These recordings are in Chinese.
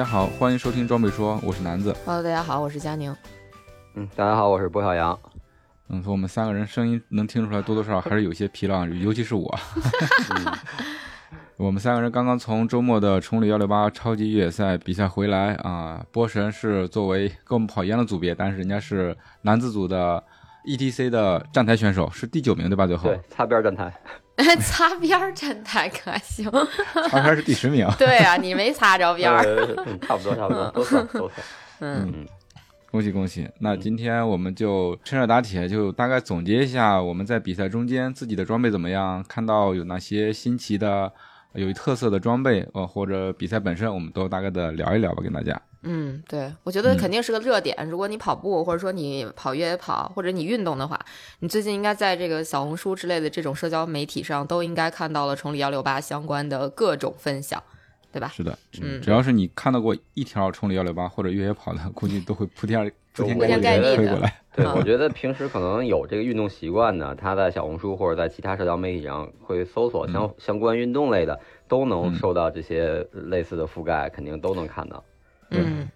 家好，欢迎收听装备说，我是南子。Hello，大家好，我是佳宁。嗯，大家好，我是波小杨。嗯，从我们三个人声音能听出来，多多少少还是 有些疲劳，尤其是我。我们三个人刚刚从周末的崇礼幺六八超级越野赛比赛回来啊。波神是作为跟我们跑一样的组别，但是人家是男子组的 ETC 的站台选手，是第九名对吧？最后对，擦边站台。擦边真太可还行？擦边是第十名。对啊，你没擦着边儿。差不多，差不多，都算，都算。嗯，恭喜恭喜！那今天我们就趁热打铁，就大概总结一下我们在比赛中间自己的装备怎么样，看到有哪些新奇的、有特色的装备，呃，或者比赛本身，我们都大概的聊一聊吧，跟大家。嗯，对，我觉得肯定是个热点。如果你跑步，或者说你跑越野跑，或者你运动的话，你最近应该在这个小红书之类的这种社交媒体上，都应该看到了崇礼幺六八相关的各种分享，对吧？是的，嗯，只要是你看到过一条崇礼幺六八或者越野跑的，估计都会铺天铺天盖地推过来。对，我觉得平时可能有这个运动习惯的，他在小红书或者在其他社交媒体上会搜索相相关运动类的，都能受到这些类似的覆盖，肯定都能看到。嗯，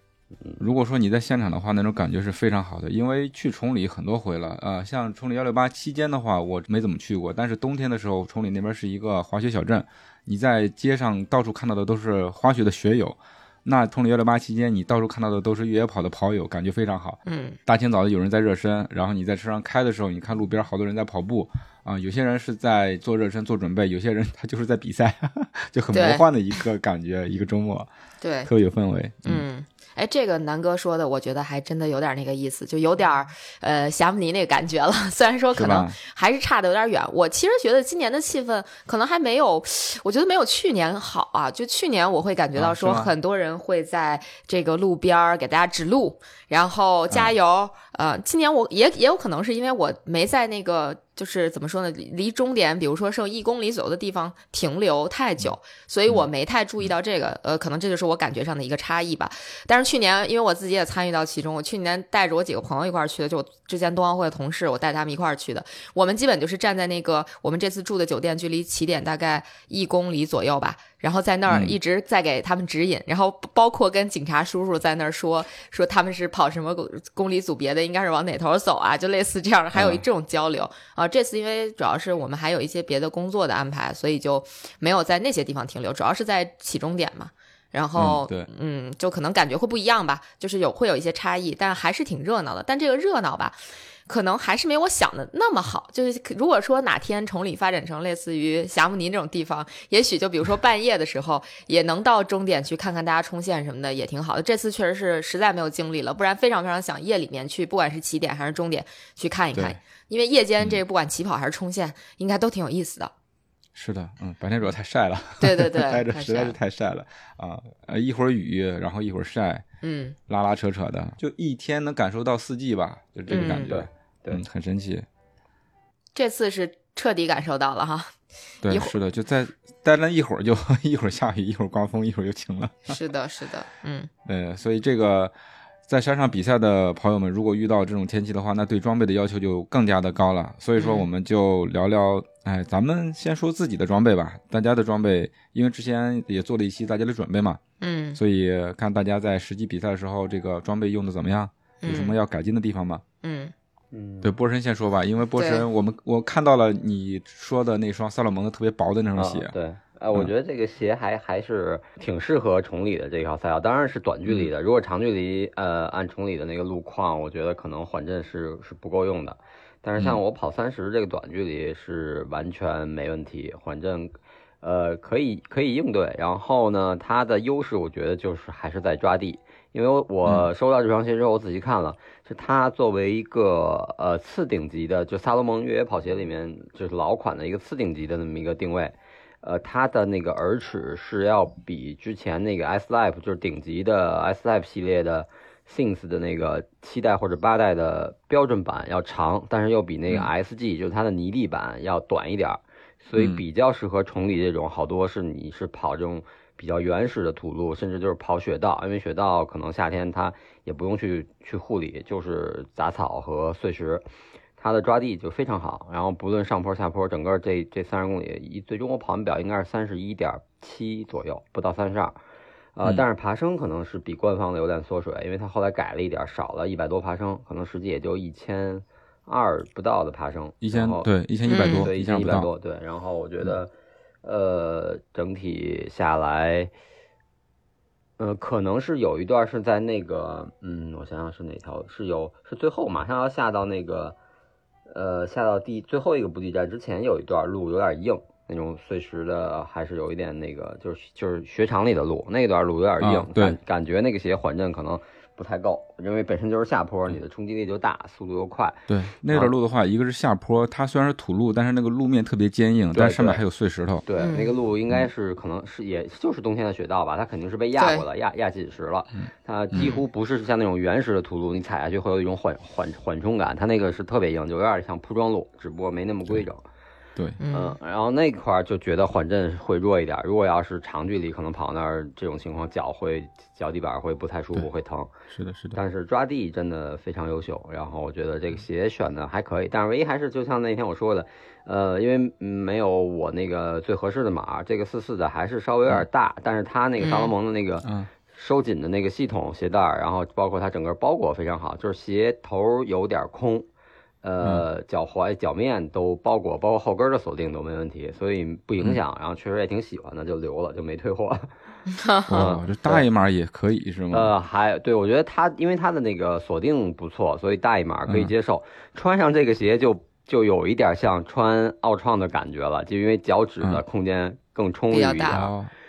如果说你在现场的话，那种感觉是非常好的。因为去崇礼很多回了，呃，像崇礼幺六八期间的话，我没怎么去过。但是冬天的时候，崇礼那边是一个滑雪小镇，你在街上到处看到的都是滑雪的雪友。那通了幺六八期间，你到处看到的都是越野跑的跑友，感觉非常好。嗯，大清早的有人在热身，然后你在车上开的时候，你看路边好多人在跑步啊，有些人是在做热身做准备，有些人他就是在比赛，就很魔幻的一个感觉，一个周末，对，特别有氛围。嗯。哎，这个南哥说的，我觉得还真的有点那个意思，就有点呃霞慕尼那个感觉了。虽然说可能还是差的有点远。我其实觉得今年的气氛可能还没有，我觉得没有去年好啊。就去年我会感觉到说很多人会在这个路边给大家指路，然后加油。呃，今年我也也有可能是因为我没在那个。就是怎么说呢？离终点，比如说剩一公里左右的地方停留太久，所以我没太注意到这个。呃，可能这就是我感觉上的一个差异吧。但是去年，因为我自己也参与到其中，我去年带着我几个朋友一块儿去的，就之前冬奥会的同事，我带他们一块儿去的。我们基本就是站在那个我们这次住的酒店距离起点大概一公里左右吧。然后在那儿一直在给他们指引，然后包括跟警察叔叔在那儿说说他们是跑什么公里组别的，应该是往哪头走啊，就类似这样，还有这种交流啊。这次因为主要是我们还有一些别的工作的安排，所以就没有在那些地方停留，主要是在起终点嘛。然后对，嗯，就可能感觉会不一样吧，就是有会有一些差异，但还是挺热闹的。但这个热闹吧。可能还是没我想的那么好。就是如果说哪天崇礼发展成类似于霞慕尼那种地方，也许就比如说半夜的时候也能到终点去看看大家冲线什么的，也挺好的。这次确实是实在没有精力了，不然非常非常想夜里面去，不管是起点还是终点去看一看。因为夜间这个不管起跑还是冲线，应该都挺有意思的。是的，嗯，白天主要太晒了，对对对，待着实在是太晒了啊！呃，一会儿雨，然后一会儿晒，嗯，拉拉扯扯的，就一天能感受到四季吧，就这个感觉。对，很神奇。这次是彻底感受到了哈。对，是的，就在待了一会儿，就 一会儿下雨，一会儿刮风，一会儿又晴了。是的，是的，嗯。呃，所以这个在山上比赛的朋友们，如果遇到这种天气的话，那对装备的要求就更加的高了。所以说，我们就聊聊，哎，咱们先说自己的装备吧。大家的装备，因为之前也做了一期大家的准备嘛，嗯。所以看大家在实际比赛的时候，这个装备用的怎么样？有什么要改进的地方吗？嗯。嗯，对，波神先说吧，因为波神，我们我看到了你说的那双萨洛蒙的特别薄的那双鞋。对，呃，我觉得这个鞋还还是挺适合崇礼的这条赛道，当然是短距离的。如果长距离，呃，按崇礼的那个路况，我觉得可能缓震是是不够用的。但是像我跑三十这个短距离是完全没问题，缓震，呃，可以可以应对。然后呢，它的优势我觉得就是还是在抓地。因为我收到这双鞋之后，我仔细看了，是它作为一个呃次顶级的，就萨洛蒙越野跑鞋里面就是老款的一个次顶级的那么一个定位，呃，它的那个耳齿是要比之前那个 S Life 就是顶级的 S Life 系列的 Things 的那个七代或者八代的标准版要长，但是又比那个 SG 就是它的泥地版要短一点儿，所以比较适合崇礼这种，好多是你是跑这种。比较原始的土路，甚至就是跑雪道，因为雪道可能夏天它也不用去去护理，就是杂草和碎石，它的抓地就非常好。然后不论上坡下坡，整个这这三十公里，一最终我跑完表应该是三十一点七左右，不到三十二。呃，但是爬升可能是比官方的有点缩水，因为它后来改了一点，少了一百多爬升，可能实际也就一千二不到的爬升。一千对一千一百多，对一千一百多对。然后我觉得。呃，整体下来，呃，可能是有一段是在那个，嗯，我想想是哪条，是有是最后马上要下到那个，呃，下到第最后一个补给站之前有一段路有点硬，那种碎石的，还是有一点那个，就是就是雪场里的路，那段路有点硬，感感觉那个鞋缓震可能。不太够，因为本身就是下坡，你的冲击力就大，速度又快。对，那段路的话，一个是下坡，它虽然是土路，但是那个路面特别坚硬，但上面还有碎石头。对，那个路应该是可能是也就是冬天的雪道吧，它肯定是被压过了，压压紧实了。它几乎不是像那种原始的土路，你踩下去会有一种缓缓缓冲感，它那个是特别硬，就有点像铺装路，只不过没那么规整。对，嗯，然后那块儿就觉得缓震会弱一点。如果要是长距离，可能跑那儿这种情况，脚会脚底板会不太舒服，会疼。是的，是的。但是抓地真的非常优秀。然后我觉得这个鞋选的还可以，但是唯一还是就像那天我说的，呃，因为没有我那个最合适的码，这个四四的还是稍微有点大。但是它那个萨洛蒙的那个收紧的那个系统鞋带，然后包括它整个包裹非常好，就是鞋头有点空。呃，脚踝、脚面都包裹，包括后跟的锁定都没问题，所以不影响。然后确实也挺喜欢的，就留了，就没退货。哦，这大一码也可以是吗？呃，还对我觉得它，因为它的那个锁定不错，所以大一码可以接受。穿上这个鞋就就有一点像穿奥创的感觉了，就因为脚趾的空间更充裕一点。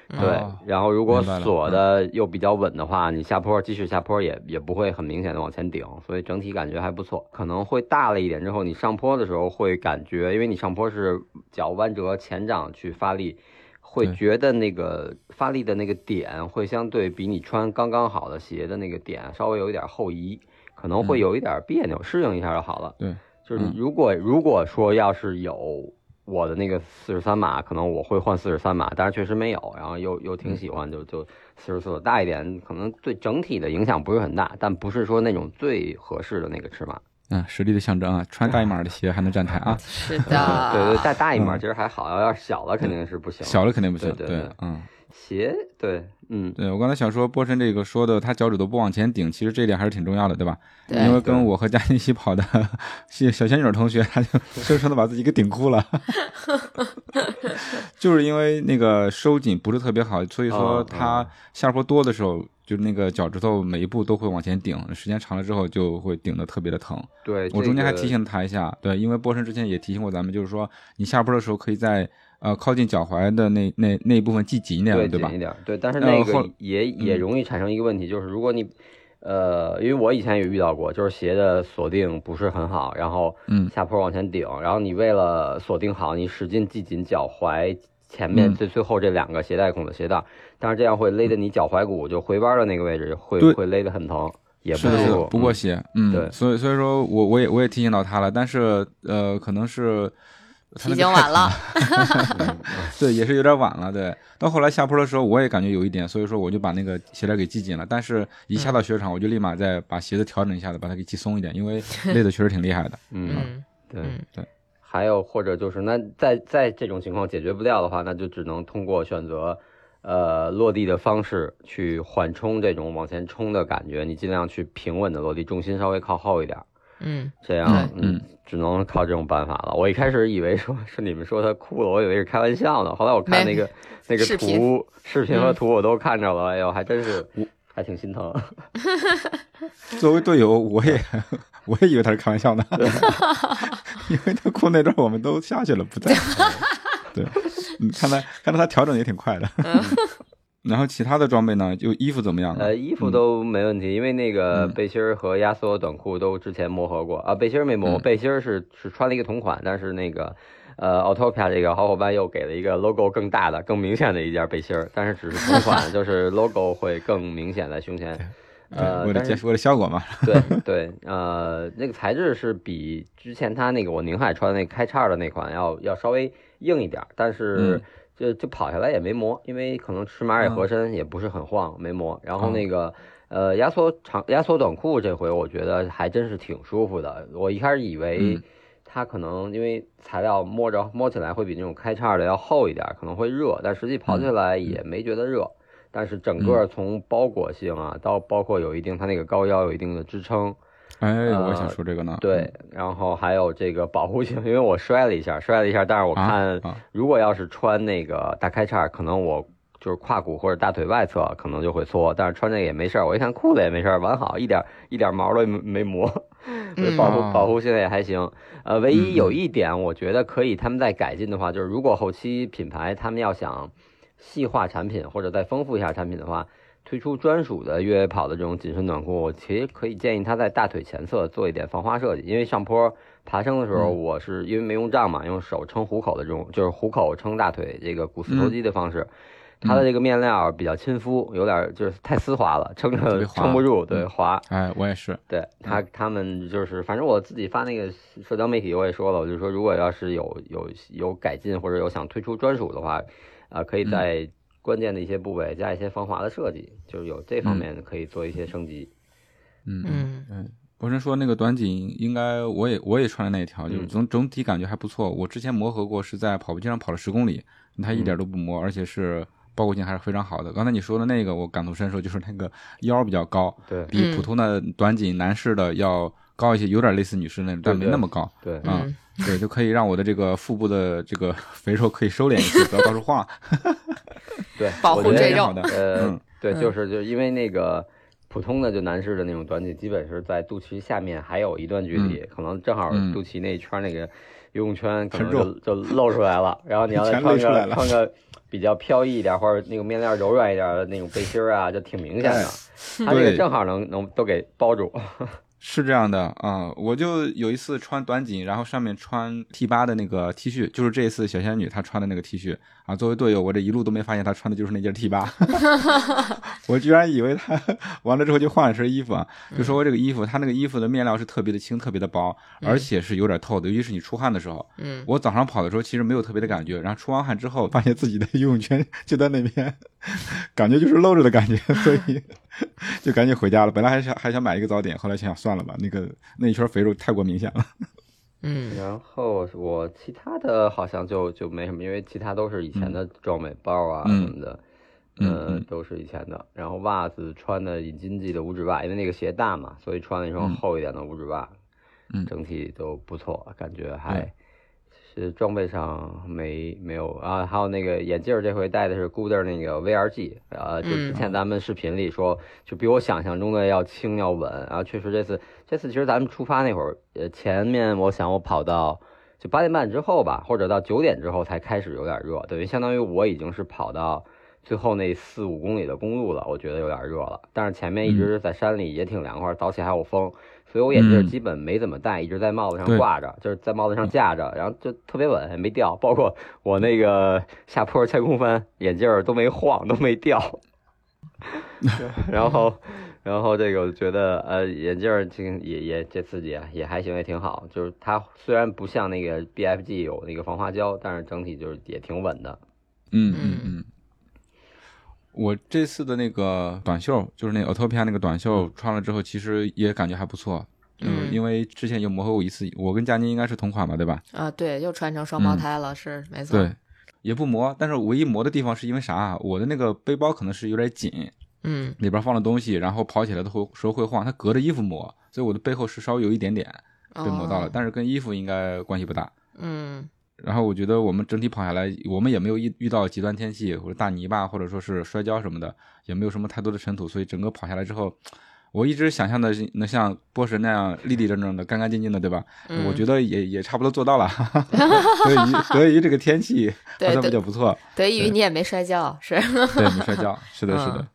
对，然后如果锁的又比较稳的话，你下坡继续下坡也也不会很明显的往前顶，所以整体感觉还不错。可能会大了一点之后，你上坡的时候会感觉，因为你上坡是脚弯折前掌去发力，会觉得那个发力的那个点会相对比你穿刚刚好的鞋的那个点稍微有一点后移，可能会有一点别扭，适应一下就好了。对，就是如果如果说要是有。我的那个四十三码，可能我会换四十三码，但是确实没有，然后又又挺喜欢，就就四十四大一点，可能对整体的影响不是很大，但不是说那种最合适的那个尺码。嗯，实力的象征啊，穿大一码的鞋还能站台啊。是的，对对，带大一码其实还好，要是小了肯定是不行。小了肯定不行，对对，嗯。鞋对，嗯，对我刚才想说波神这个说的，他脚趾头不往前顶，其实这点还是挺重要的，对吧？对。因为跟我和佳欣一起跑的小小仙女同学，他就生生的把自己给顶哭了，就是因为那个收紧不是特别好，所以说他下坡多的时候，就那个脚趾头每一步都会往前顶，时间长了之后就会顶的特别的疼。对，我中间还提醒他一下，对，因为波神之前也提醒过咱们，就是说你下坡的时候可以在。呃，靠近脚踝的那那那一部分系紧一点，对吧？紧一点，对。但是那个也也容易产生一个问题，就是如果你，呃，因为我以前也遇到过，就是鞋的锁定不是很好，然后下坡往前顶，然后你为了锁定好，你使劲系紧脚踝前面最最后这两个鞋带孔的鞋带，但是这样会勒得你脚踝骨就回弯的那个位置会会勒得很疼，也不舒服，不过鞋，嗯，对。所以所以说我我也我也提醒到他了，但是呃，可能是。已经晚了，对，也是有点晚了。对，到后来下坡的时候，我也感觉有一点，所以说我就把那个鞋带给系紧了。但是，一下到雪场，我就立马再把鞋子调整一下子，把它给系松一点，因为累的确实挺厉害的。嗯，对对。还有或者就是，那在在这种情况解决不掉的话，那就只能通过选择呃落地的方式去缓冲这种往前冲的感觉，你尽量去平稳的落地，重心稍微靠后一点。嗯，这样，嗯，只能靠这种办法了。我一开始以为说是你们说他哭了，我以为是开玩笑呢。后来我看那个那个图、视频和图我都看着了，哎呦，还真是，还挺心疼。作为队友，我也我也以为他是开玩笑呢，因为他哭那段我们都下去了，不在。对，看他看到他调整也挺快的。然后其他的装备呢？就衣服怎么样？呃，衣服都没问题，因为那个背心儿和压缩短裤都之前磨合过啊。背心儿没磨，背心儿是是穿了一个同款，但是那个呃，Autopia 这个好伙伴又给了一个 logo 更大的、更明显的一件背心儿，但是只是同款，就是 logo 会更明显在胸前。呃，为了为了效果嘛。对对，呃，那个材质是比之前他那个我宁海穿的那开叉的那款要要稍微硬一点，但是。就就跑下来也没磨，因为可能尺码也合身，也不是很晃，没磨。然后那个呃压缩长压缩短裤这回我觉得还真是挺舒服的。我一开始以为它可能因为材料摸着摸起来会比那种开叉的要厚一点，可能会热，但实际跑起来也没觉得热。但是整个从包裹性啊到包括有一定它那个高腰有一定的支撑。哎，我想说这个呢。对，然后还有这个保护性，因为我摔了一下，摔了一下，但是我看，如果要是穿那个大开叉，可能我就是胯骨或者大腿外侧可能就会搓，但是穿这个也没事儿。我一看裤子也没事儿，完好，一点一点毛都没磨，保护保护性也还行。呃，唯一有一点，我觉得可以他们再改进的话，就是如果后期品牌他们要想细化产品或者再丰富一下产品的话。推出专属的越野跑的这种紧身短裤，我其实可以建议他在大腿前侧做一点防滑设计，因为上坡爬升的时候，我是因为没用杖嘛，用手撑虎口的这种，就是虎口撑大腿这个股四头肌的方式，它的这个面料比较亲肤，有点就是太丝滑了，撑着撑不住，对滑。哎，我也是。对他他们就是，反正我自己发那个社交媒体我也说了，我就说如果要是有有有改进或者有想推出专属的话，啊，可以在。关键的一些部位加一些防滑的设计，就是有这方面可以做一些升级。嗯嗯嗯，博士说那个短颈应该我也我也穿了那一条，就是总整体感觉还不错。我之前磨合过，是在跑步机上跑了十公里，它一点都不磨，而且是包裹性还是非常好的。刚才你说的那个我感同身受，就是那个腰比较高，对，比普通的短颈男士的要高一些，有点类似女士那种，但没那么高。对，嗯，对，就可以让我的这个腹部的这个肥肉可以收敛一些，不要到处晃。对，保护这肉。呃，对，就是就是因为那个普通的就男士的那种短颈，基本是在肚脐下面还有一段距离，可能正好肚脐那一圈那个游泳圈可能就就露出来了。然后你要再 穿个穿个比较飘逸一点或者那个面料柔软一点的那种背心啊，就挺明显的。它这个正好能能都给包住。是这样的啊，我就有一次穿短紧，然后上面穿 T 八的那个 T 恤，就是这一次小仙女她穿的那个 T 恤啊。作为队友，我这一路都没发现她穿的就是那件 T 八，我居然以为她完了之后就换了身衣服啊。就说这个衣服，它那个衣服的面料是特别的轻，特别的薄，而且是有点透的，尤其是你出汗的时候。嗯。我早上跑的时候其实没有特别的感觉，然后出完汗之后，发现自己的 游泳圈就在那边，感觉就是露着的感觉，所以。就赶紧回家了。本来还想还想买一个早点，后来想想算了吧，那个那一圈肥肉太过明显了。嗯，然后我其他的好像就就没什么，因为其他都是以前的装备，包啊什么的，嗯，都是以前的。然后袜子穿的引经济的五指袜，因为那个鞋大嘛，所以穿了一双厚一点的五指袜，嗯，整体都不错，感觉还。是装备上没没有啊，还有那个眼镜，这回戴的是 Gooder 那个 VRG，呃，就之前咱们视频里说，就比我想象中的要轻要稳，然后确实这次这次其实咱们出发那会儿，呃，前面我想我跑到就八点半之后吧，或者到九点之后才开始有点热，等于相当于我已经是跑到最后那四五公里的公路了，我觉得有点热了，但是前面一直在山里也挺凉快，早起还有风。所以我眼镜基本没怎么戴，一直在帽子上挂着，就是在帽子上架着，然后就特别稳，没掉。包括我那个 下坡前空翻，眼镜都没晃，都没掉。然后，然后这个我觉得，呃，眼镜挺也也这次也也还行，也挺好。就是它虽然不像那个 BFG 有那个防滑胶，但是整体就是也挺稳的。嗯嗯嗯。我这次的那个短袖，就是那 Autopia 那个短袖，穿了之后其实也感觉还不错。嗯，因为之前有磨合过一次，我跟佳妮应该是同款吧，对吧？啊，对，又穿成双胞胎了，是没错。对，也不磨，但是唯一磨的地方是因为啥？我的那个背包可能是有点紧，嗯，里边放了东西，然后跑起来的会时候会晃，它隔着衣服磨，所以我的背后是稍微有一点点被磨到了，但是跟衣服应该关系不大。嗯。然后我觉得我们整体跑下来，我们也没有遇遇到极端天气或者大泥巴，或者说是摔跤什么的，也没有什么太多的尘土，所以整个跑下来之后，我一直想象的是能像波神那样立立正正的、干干净净的，对吧？嗯。我觉得也也差不多做到了。得得益于这个天气 好对对像比较不错，得益于你也没摔跤，是。对，没 摔跤，是的，是的嗯，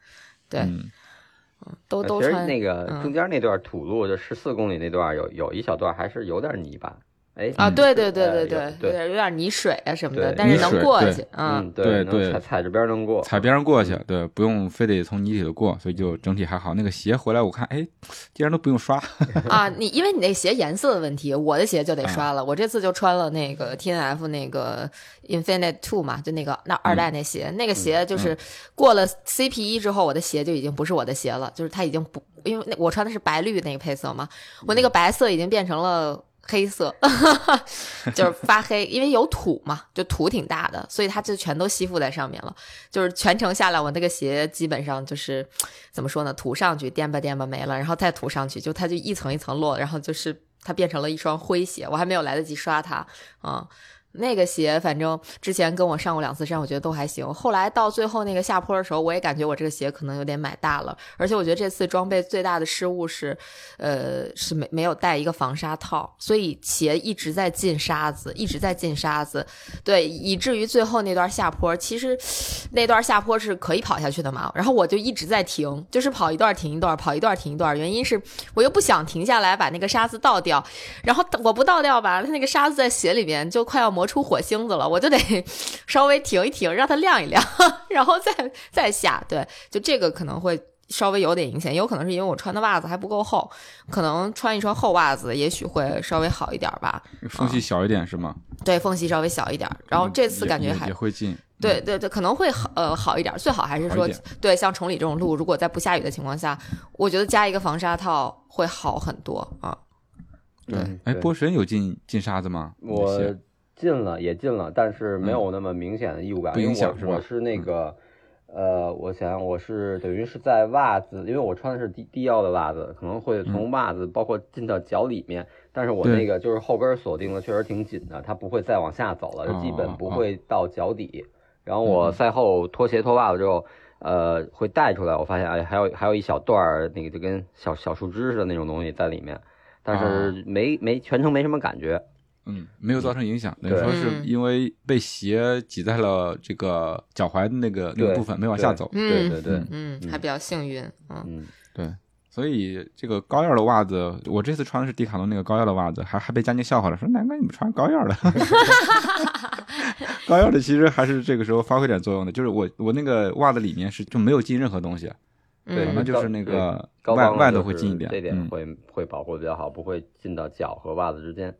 对，嗯，都呃其实都穿那个嗯。中间那段土路，就十四公里那段有有一小段还是有点泥巴，哎啊，嗯对对对呃对对，有点有点泥水啊什么的，但是能过去，嗯，对对，能踩踩着边能过，踩边上过去，对，不用非得从泥里头过，所以就整体还好。那个鞋回来我看，哎，竟然都不用刷，啊，你因为你那鞋颜色的问题，我的鞋就得刷了。我这次就穿了那个 T N F 那个 Infinite Two 嘛，就那个那二代那鞋，那个鞋就是过了 C P 一之后，我的鞋就已经不是我的鞋了，就是它已经不，因为那我穿的是白绿那个配色嘛，我那个白色已经变成了。黑色 就是发黑，因为有土嘛，就土挺大的，所以它就全都吸附在上面了。就是全程下来，我那个鞋基本上就是怎么说呢？涂上去颠吧颠吧没了，然后再涂上去，就它就一层一层落，然后就是它变成了一双灰鞋，我还没有来得及刷它啊。那个鞋，反正之前跟我上过两次山，我觉得都还行。后来到最后那个下坡的时候，我也感觉我这个鞋可能有点买大了。而且我觉得这次装备最大的失误是，呃，是没没有带一个防沙套，所以鞋一直在进沙子，一直在进沙子，对，以至于最后那段下坡，其实那段下坡是可以跑下去的嘛。然后我就一直在停，就是跑一段停一段，跑一段停一段。原因是我又不想停下来把那个沙子倒掉，然后我不倒掉吧，它那个沙子在鞋里面就快要磨出火星子了，我就得 稍微停一停，让它晾一晾，然后再再下。对，就这个可能会。稍微有点影响，有可能是因为我穿的袜子还不够厚，可能穿一双厚袜子也许会稍微好一点吧。缝隙小一点是吗？对，缝隙稍微小一点。然后这次感觉还也会进，对对对，可能会好呃好一点，最好还是说对像崇礼这种路，如果在不下雨的情况下，我觉得加一个防沙套会好很多啊。对嗯，哎，波神有进进沙子吗？我进了也进了，但是没有那么明显的异物感，不因为影响是吧我我是那个，呃，我想我是等于是在袜子，因为我穿的是低低腰的袜子，可能会从袜子包括进到脚里面，但是我那个就是后跟锁定的确实挺紧的，它不会再往下走了，就基哦本不哦会到脚底。然后我赛后脱鞋脱袜子之后，呃，会带出来，我发现哎，还有还有一小段儿那个就跟小小树枝似的那种东西在里面，但是没没全程没什么感觉。嗯，没有造成影响，等于说是嗯。因为被鞋挤在了这个脚踝的那个那个部分，没往下走。嗯对对对，嗯，还比较幸运，嗯。嗯，对，所以这个高腰的袜子，我这次穿的是迪卡侬那个高腰的袜子，还还被佳宁笑话了，说难怪你们穿高腰的，高腰的其实还是这个时候发挥点作用的，就是我我那个袜子里面是就没有进任何东西，对。嗯可能就是那个外外头会进一点，这点嗯，会会保护的比较好，不会进到脚和袜子之间。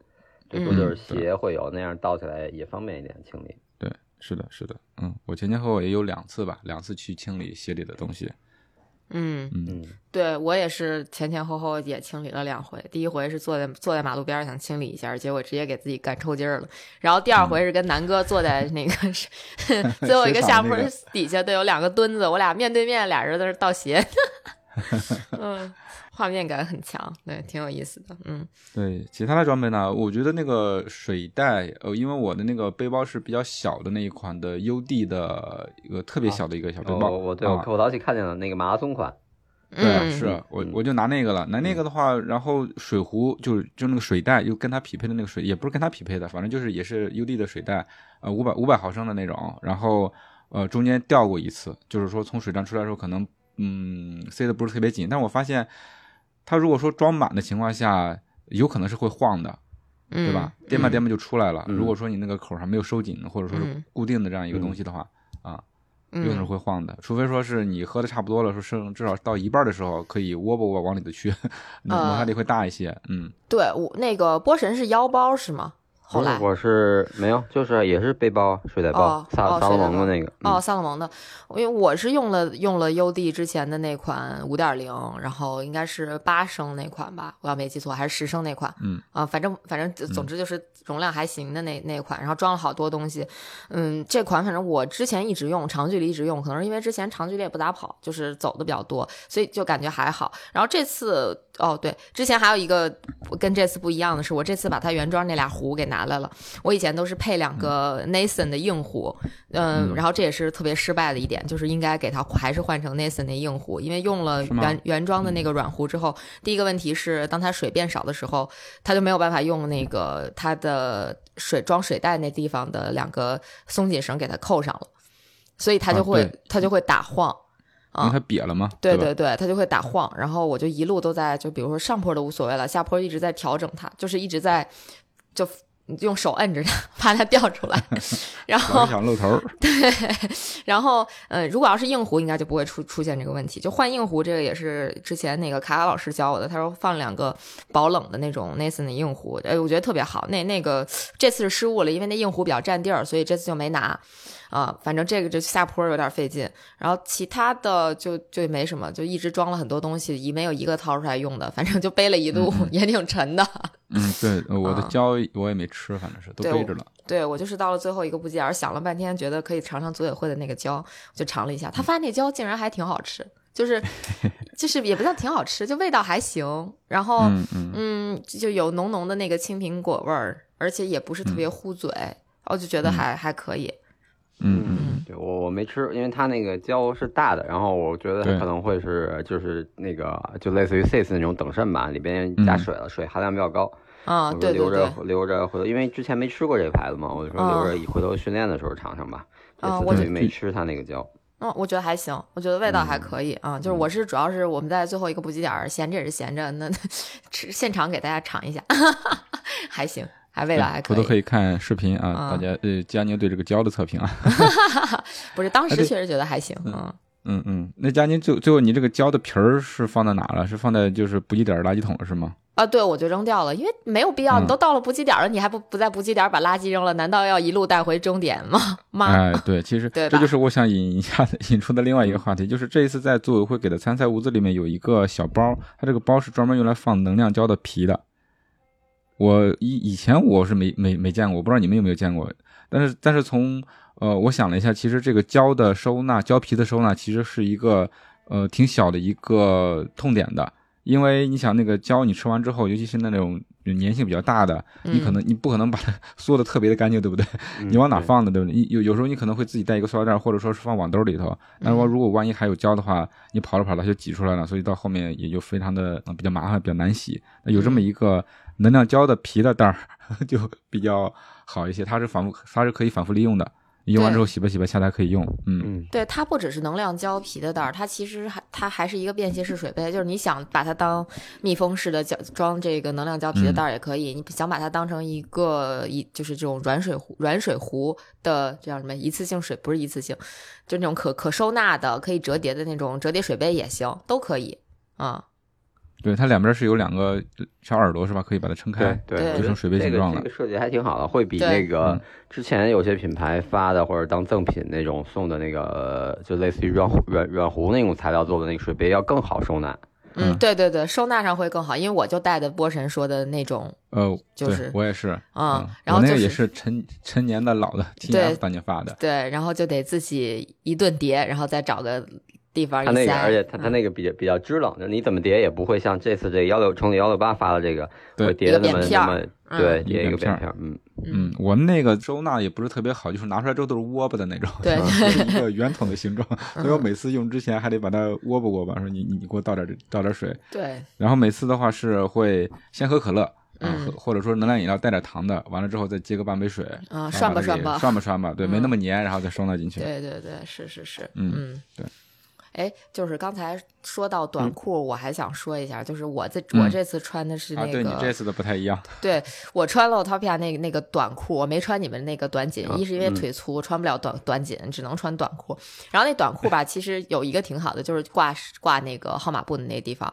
最嗯多就是鞋会有，那样倒起来也方便一点清理。对，是的，是的，嗯，我前前后后也有两次吧，两次去清理鞋里的东西，嗯，嗯，嗯，对我也是前前后后也清理了两回。第一回是坐在坐在马路边儿想清理一下，结果直接给自己干抽筋儿了。然后第二回是跟南哥坐在那个 最后一个下坡鞋厂那个底下，对，有两个墩子，我俩面对面，俩人在那儿倒鞋。嗯，画面感很强，对，挺有意思的。嗯。对，其他的装备呢，我觉得那个水袋，呃，因为我的那个背包是比较小的那一款的 UD 的一个特别小的一个小背包，我我对我啊。我早起看见了那个马拉松款，对是啊我嗯。我就拿那个了，拿那个的话，然后水壶就是就那个水袋，又跟它匹配的那个水，也不是跟它匹配的，反正就是也是 UD 的水袋，呃，五百五百毫升的那种，然后呃中间掉过一次，就是说从水站出来的时候可能嗯塞的不是特别紧，但我发现它如果说装满的情况下，有可能是会晃的，嗯，对吧？颠吧颠吧就出来了。嗯如果说你那个口上没有收紧，或者说是嗯固定的这样一个东西的话，啊，有可能嗯，会晃的。除非说是你喝的差不多了，说剩至少到一半的时候可以窝吧窝往里头去，那啊摩擦力会大一些。嗯，对我那个波神是腰包是吗？后来我是没有，就是也是背包水袋包哦，萨萨洛蒙的那个。哦，嗯，萨洛蒙的，因为我是用了用了 UD 之前的那款五点零，然后应该是八升那款吧，我要没记错，还是十升那款。嗯啊，反正反正总之就是容量还行的那那款，然后装了好多东西。嗯，这款反正我之前一直用，长距离一直用，可能是因为之前长距离也不咋跑，就是走的比较多，所以就感觉还好。然后这次哦对，之前还有一个跟这次不一样的是，我这次把它原装那俩壶给拿拿来了。我以前都是配两个 Nathan 的硬壶，嗯，然后这也是特别失败的一点，就是应该给它还是换成 Nathan 的硬壶，因为用了原原装的那个软壶之后，第一个问题是当它水变少的时候，它就没有办法用那个它的水装水袋那地方的两个松紧绳给它扣上了，所以它就会它就会打晃。因为它瘪了吗？对对对，它就会打晃，然后我就一路都在，就比如说上坡都无所谓了，下坡一直在调整它，就是一直在就用手摁着它，怕它掉出来。然后想露头。对，然后呃，如果要是硬壶，应该就不会出出现这个问题。就换硬壶，这个也是之前那个卡卡老师教我的，他说放两个保冷的那种 Nathan 的硬壶，哎，我觉得特别好。那那个这次是失误了，因为那硬壶比较占地儿，所以这次就没拿。啊，反正这个就下坡有点费劲，然后其他的就就没什么，就一直装了很多东西，也没有一个掏出来用的，反正就背了一路，也挺沉的。嗯，对，我的胶我也没吃，反正是都背着了。对我就是到了最后一个部件，想了半天，觉得可以尝尝组委会的那个胶，就尝了一下，他发现那胶竟然还挺好吃，就是 就是也不算挺好吃，就味道还行，然后嗯就有浓浓的那个青苹果味儿，而且也不是特别糊嘴，我就觉得还还可以。嗯嗯，对我我没吃，因为它那个胶是大的，然后我觉得它可能会是就是那个就类似于 CIS 那种等渗吧，里边加水了，水含量比较高。啊，对对对。留着留着回头，因为之前没吃过这个牌子嘛，我就说留着回头训练的时候尝尝吧。啊，我没吃它那个胶。嗯，我觉得还行，我觉得味道还可以啊。就是我是主要是我们在最后一个补给点闲着也是闲着，那 吃现场给大家尝一下，还行。还未来，回头可以看视频啊，大家呃，佳宁对这个胶的测评啊，不是当时确实觉得还行，嗯嗯嗯，那佳宁最最后你这个胶的皮儿是放在哪了？是放在就是补给点垃圾桶了是吗？啊，对，我就扔掉了，因为没有必要，你都到了补给点了，你还不不在补给点把垃圾扔了？难道要一路带回终点吗？妈，哎，对，其实这就是我想引一下 引出的另外一个话题，就是这一次在组委会给的参赛物资里面有一个小包，它这个包是专门用来放能量胶的皮的。我以以前我是没没没见过，我不知道你们有没有见过。但是但是从呃，我想了一下，其实这个胶的收纳，胶皮的收纳，其实是一个呃挺小的一个痛点的。因为你想那个胶，你吃完之后，尤其是那种粘性比较大的，你可能你不可能把它 缩的特别的干净，对不对？你往哪放的？对不对？你有有时候你可能会自己带一个塑料袋，或者说是放网兜里头。那么如果万一还有胶的话，你跑着跑着就挤出来了，所以到后面也就非常的比较麻烦，比较难洗。有这么一个。能量胶的皮的袋儿 就比较好一些，它是反复，它是可以反复利用的。用完之后洗吧洗吧，下台可以用。嗯，对，它不只是能量胶皮的袋儿，它其实还它还是一个便携式水杯，就是你想把它当密封式的胶装这个能量胶皮的袋儿也可以，你想把它当成一个一就是这种软水壶软水壶的这叫什么一次性水不是一次性，就那种可可收纳的可以折叠的那种折叠水杯也行，都可以啊。对，它两边是有两个小耳朵，是吧？可以把它撑开，对，就成水杯形状了。这个设计还挺好的，会比那个之前有些品牌发的或者当赠品那种送的那个，就类似于软软软壶那种材料做的那个水杯要更好收纳。嗯，对对对，收纳上会更好，因为我就带的波神说的那种，呃，就是我也是，嗯，然后那个也是陈陈年的老的 T F 当年发的，对，然后就得自己一顿叠，然后再找个。地方它那个，而且它它那个比较比较支棱，就你怎么叠也不会像这次这幺六冲里幺六八发的这个会叠的那么那么对叠一个扁片，嗯。嗯，我们那个收纳也不是特别好，就是拿出来之后都是窝巴的那种，对，一个圆筒的形状，所以我每次用之前还得把它窝巴窝巴，说你你你给我倒点倒点水，对，然后每次的话是会先喝可乐，嗯，或者说能量饮料带点糖的，完了之后再接个半杯水，啊，涮吧涮吧，涮吧涮吧，对，没那么黏，然后再收纳进去，对对对，是是是，嗯。对。哎，就是刚才说到短裤，我还想说一下，就是我这我这次穿的是那个，对你这次的不太一样。对我穿了 Topia 那个那个短裤，我没穿你们那个短紧，一是因为腿粗，穿不了短短紧，只能穿短裤。然后那短裤吧，其实有一个挺好的，就是挂挂那个号码布的那个地方，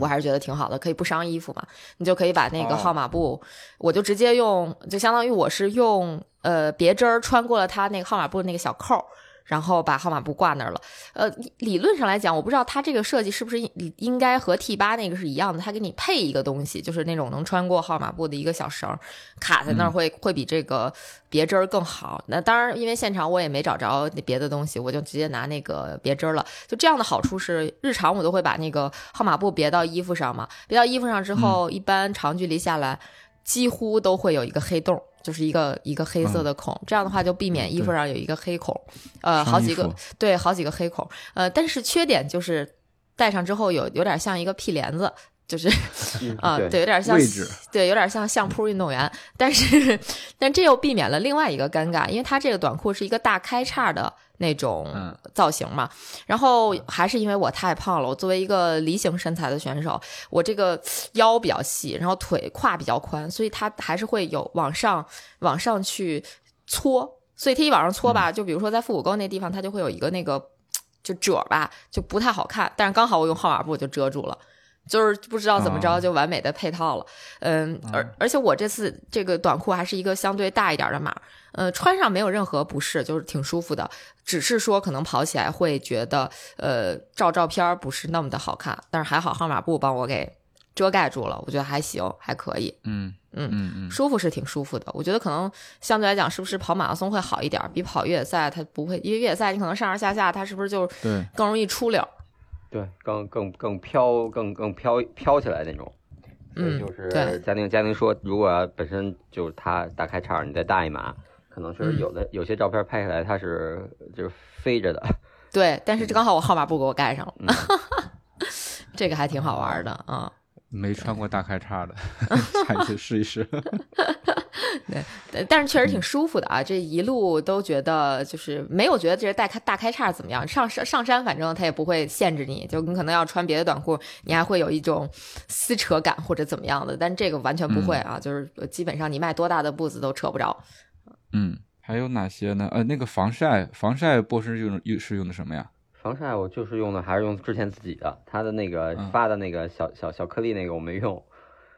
我还是觉得挺好的，可以不伤衣服嘛。你就可以把那个号码布，我就直接用，就相当于我是用呃别针儿穿过了它那个号码布的那个小扣。然后把号码布挂那儿了，呃，理论上来讲，我不知道它这个设计是不是应应该和 T 八那个是一样的，它给你配一个东西，就是那种能穿过号码布的一个小绳，卡在那儿会会比这个别针儿更好。那当然，因为现场我也没找着别的东西，我就直接拿那个别针了。就这样的好处是，日常我都会把那个号码布别到衣服上嘛，别到衣服上之后，一般长距离下来。几乎都会有一个黑洞，就是一个一个黑色的孔。这样的话就避免衣服上有一个黑孔，呃，好几个对，好几个黑孔。呃，但是缺点就是戴上之后有有点像一个屁帘子。就是啊，对，有点像，对，有点像相扑运动员，但是，但这又避免了另外一个尴尬，因为它这个短裤是一个大开叉的那种造型嘛。然后还是因为我太胖了，我作为一个梨形身材的选手，我这个腰比较细，然后腿胯比较宽，所以它还是会有往上往上去搓，所以它一往上搓吧，就比如说在腹股沟那地方，它就会有一个那个就褶吧，就不太好看。但是刚好我用号码布就遮住了。就是不知道怎么着就完美的配套了，嗯，而而且我这次这个短裤还是一个相对大一点的码，呃，穿上没有任何不适，就是挺舒服的，只是说可能跑起来会觉得，呃，照照片不是那么的好看，但是还好号码布帮我给遮盖住了，我觉得还行，还可以，嗯嗯嗯嗯，舒服是挺舒服的，我觉得可能相对来讲是不是跑马拉松会好一点，比跑越野赛它不会，因为越野赛你可能上上下下它是不是就更容易出溜。对，更更更飘，更更飘飘起来那种，所以就是嘉宁嘉宁说，如果本身就是他大开叉，你再大一码，可能是有的有些照片拍下来它是就是飞着的。对，但是刚好我号码布给我盖上了，这个还挺好玩的啊。没穿过大开叉的，下一次试一试。对，但是确实挺舒服的啊！这一路都觉得就是没有觉得这是大开大开叉怎么样，上上上山反正它也不会限制你，就你可能要穿别的短裤，你还会有一种撕扯感或者怎么样的，但这个完全不会啊，就是基本上你迈多大的步子都扯不着。嗯，还有哪些呢？呃，那个防晒，防晒波是用用是用的什么呀？防晒我就是用的还是用之前自己的，他的那个发的那个小小小颗粒那个我没用。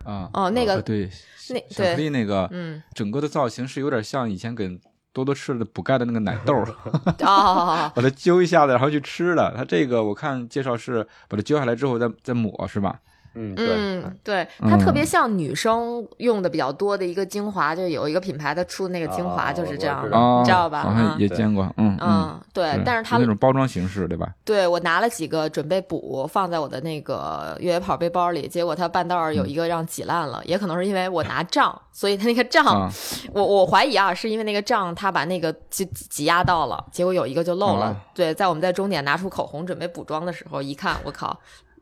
啊哦，那个对，那小颗粒那个，嗯，整个的造型是有点像以前给多多吃的补钙的那个奶豆，哦，把它揪一下子然后去吃的。它这个我看介绍是把它揪下来之后再再抹，是吧？嗯嗯，对，它特别像女生用的比较多的一个精华，就有一个品牌它出的那个精华就是这样，你知道吧？好像也见过，嗯嗯，对，但是它那种包装形式，对吧？对，我拿了几个准备补，放在我的那个越野跑背包里，结果它半道儿有一个让挤烂了，也可能是因为我拿杖，所以它那个杖，我我怀疑啊，是因为那个杖它把那个挤挤压到了，结果有一个就漏了。对，在我们在终点拿出口红准备补妆的时候，一看，我靠！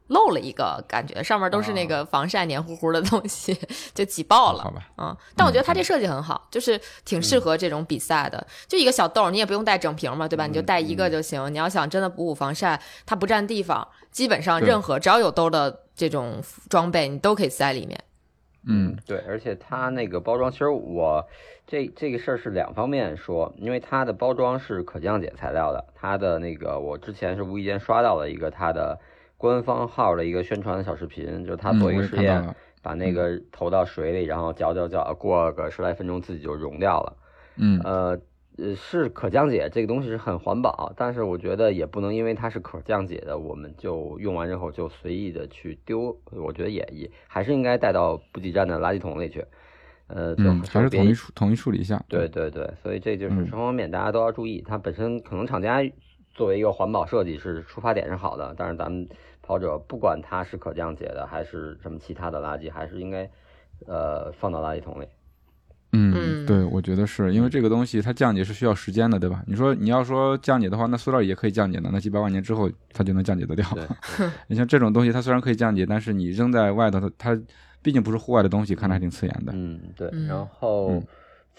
漏了一个，感觉上面都是那个防晒黏糊糊的东西，就挤爆了。好吧，嗯，但我觉得它这设计很好，就是挺适合这种比赛的。就一个小豆，你也不用带整瓶嘛，对吧？你就带一个就行。你要想真的补补防晒，它不占地方，基本上任何只要有兜的这种装备，你都可以塞里面。嗯，对，而且它那个包装，其实我这这个事儿是两方面说，因为它的包装是可降解材料的，它的那个我之前是无意间刷到了一个它的。官方号的一个宣传的小视频，就是他做一个实验，把那个投到水里，然后搅搅搅，过个十来分钟自己就溶掉了。嗯，呃，是可降解，这个东西是很环保，但是我觉得也不能因为它是可降解的，我们就用完之后就随意的去丢。我觉得也也还是应该带到补给站的垃圾桶里去。呃，嗯，还是统一处统一处理一下。对对对，所以这就是双方面大家都要注意。它本身可能厂家作为一个环保设计是出发点是好的，但是咱们。跑者不管它是可降解的还是什么其他的垃圾，还是应该，呃，放到垃圾桶里。嗯，对，我觉得是因为这个东西它降解是需要时间的，对吧？你说你要说降解的话，那塑料也可以降解的，那几百万年之后它就能降解得掉。你像这种东西，它虽然可以降解，但是你扔在外头，它它毕竟不是户外的东西，看着还挺刺眼的。嗯，对。然后。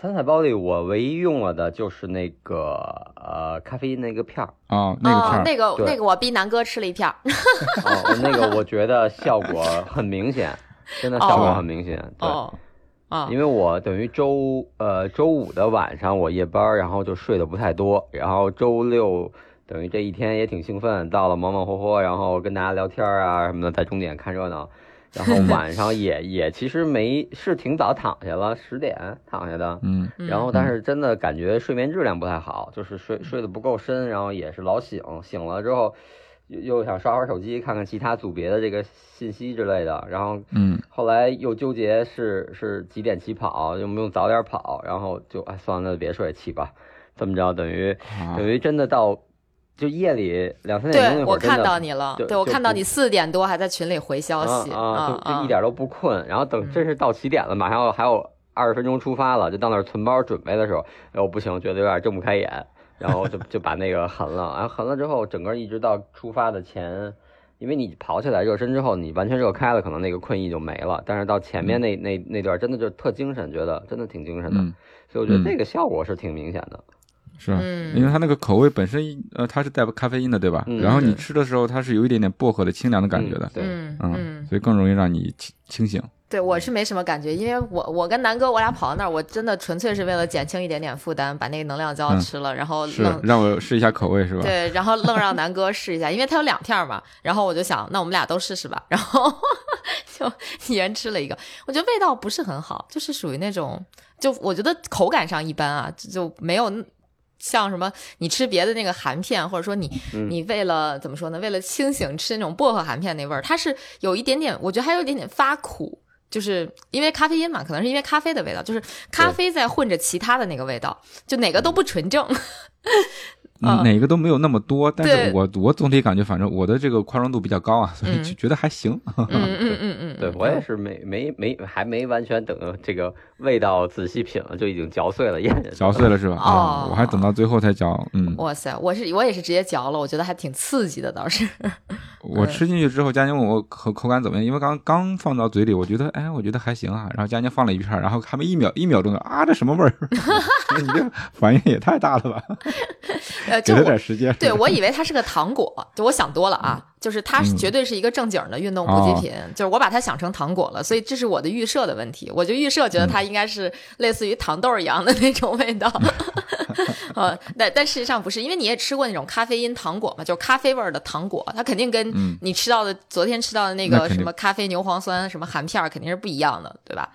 参赛包里，我唯一用了的就是那个呃咖啡因那个片儿啊，那个片儿，那个那个我逼南哥吃了一片儿，那个我觉得效果很明显，真的效果很明显，对，啊，因为我等于周呃周五的晚上我夜班，然后就睡得不太多，然后周六等于这一天也挺兴奋，到了忙忙活活，然后跟大家聊天啊什么的，在终点看热闹。然后 晚上也也其实没是挺早躺下了，十点躺下的，嗯，然后但是真的感觉睡眠质量不太好，就是睡睡得不够深，然后也是老醒，醒了之后又又想刷会手机，看看其他组别的这个信息之类的，然后嗯，后来又纠结是是几点起跑，用不用早点跑，然后就哎算了，那就别睡起吧，这么着等于等于真的到就夜里两三点钟对那会儿，我看到你了，对我看到你四点多还在群里回消息啊啊，就就一点都不困。然后等嗯真是到起点了，马上要还有二十分钟出发了，就到那儿存包准备的时候，哎呦不行，觉得有点睁不开眼，然后就 就把那个横了，然后横了之后，整个一直到出发的前。因为你跑起来热身之后，你完全热开了，可能那个困意就没了。但是到前面那那那段真的就特精神，觉得真的挺精神的，嗯，所以我觉得嗯这个效果是挺明显的。是吧？嗯。因为它那个口味本身，呃，它是带咖啡因的，对吧？嗯然后你吃的时候，它是有一点点薄荷的清凉的感觉的，对，嗯嗯，嗯，所以更容易让你清清醒。对我是没什么感觉，因为我我跟南哥我俩跑到那儿，我真的纯粹是为了减轻一点点负担，把那个能量胶嗯。吃了，然后是愣让我试一下口味，是吧？对，然后愣让南哥试一下，因为他有两片儿嘛，然后我就想，那我们俩都试试吧，然后 就一人吃了一个，我觉得味道不是很好，就是属于那种，就我觉得口感上一般啊，就就没有像什么你吃别的那个含片，或者说你嗯你为了怎么说呢，为了清醒吃那种薄荷含片那味儿，它是有一点点，我觉得还有一点点发苦。就是因为咖啡因嘛，可能是因为咖啡的味道，就是咖啡在混着其他的那个味道，就哪个都不纯正。哪个都没有那么多，但是我我总体感觉，反正我的这个宽容度比较高啊，所以嗯就觉得还行。嗯 嗯嗯嗯，对我也是没没没还没完全等这个味道仔细品了，就已经嚼碎了咽下去嚼碎了是吧？哦啊，我还等到最后才嚼。嗯，哇塞，我是我也是直接嚼了，我觉得还挺刺激的，倒是。我吃进去之后，佳宁问我口口感怎么样，因为刚刚放到嘴里，我觉得哎，我觉得还行啊。然后佳宁放了一片儿，然后还没一秒一秒钟啊，这什么味儿？你这反应也太大了吧？呃，就我点时间。对我以为它是个糖果，就我想多了啊，就是它绝对是一个正经的运动补给品，就是我把它想成糖果了，所以这是我的预设的问题，我就预设觉得它应该是类似于糖豆一样的那种味道，呃，但但事实上不是，因为你也吃过那种咖啡因糖果嘛，就是咖啡味儿的糖果，它肯定跟嗯你吃到的昨天吃到的那个什么咖啡牛磺酸什么含片儿肯定是不一样的，对吧？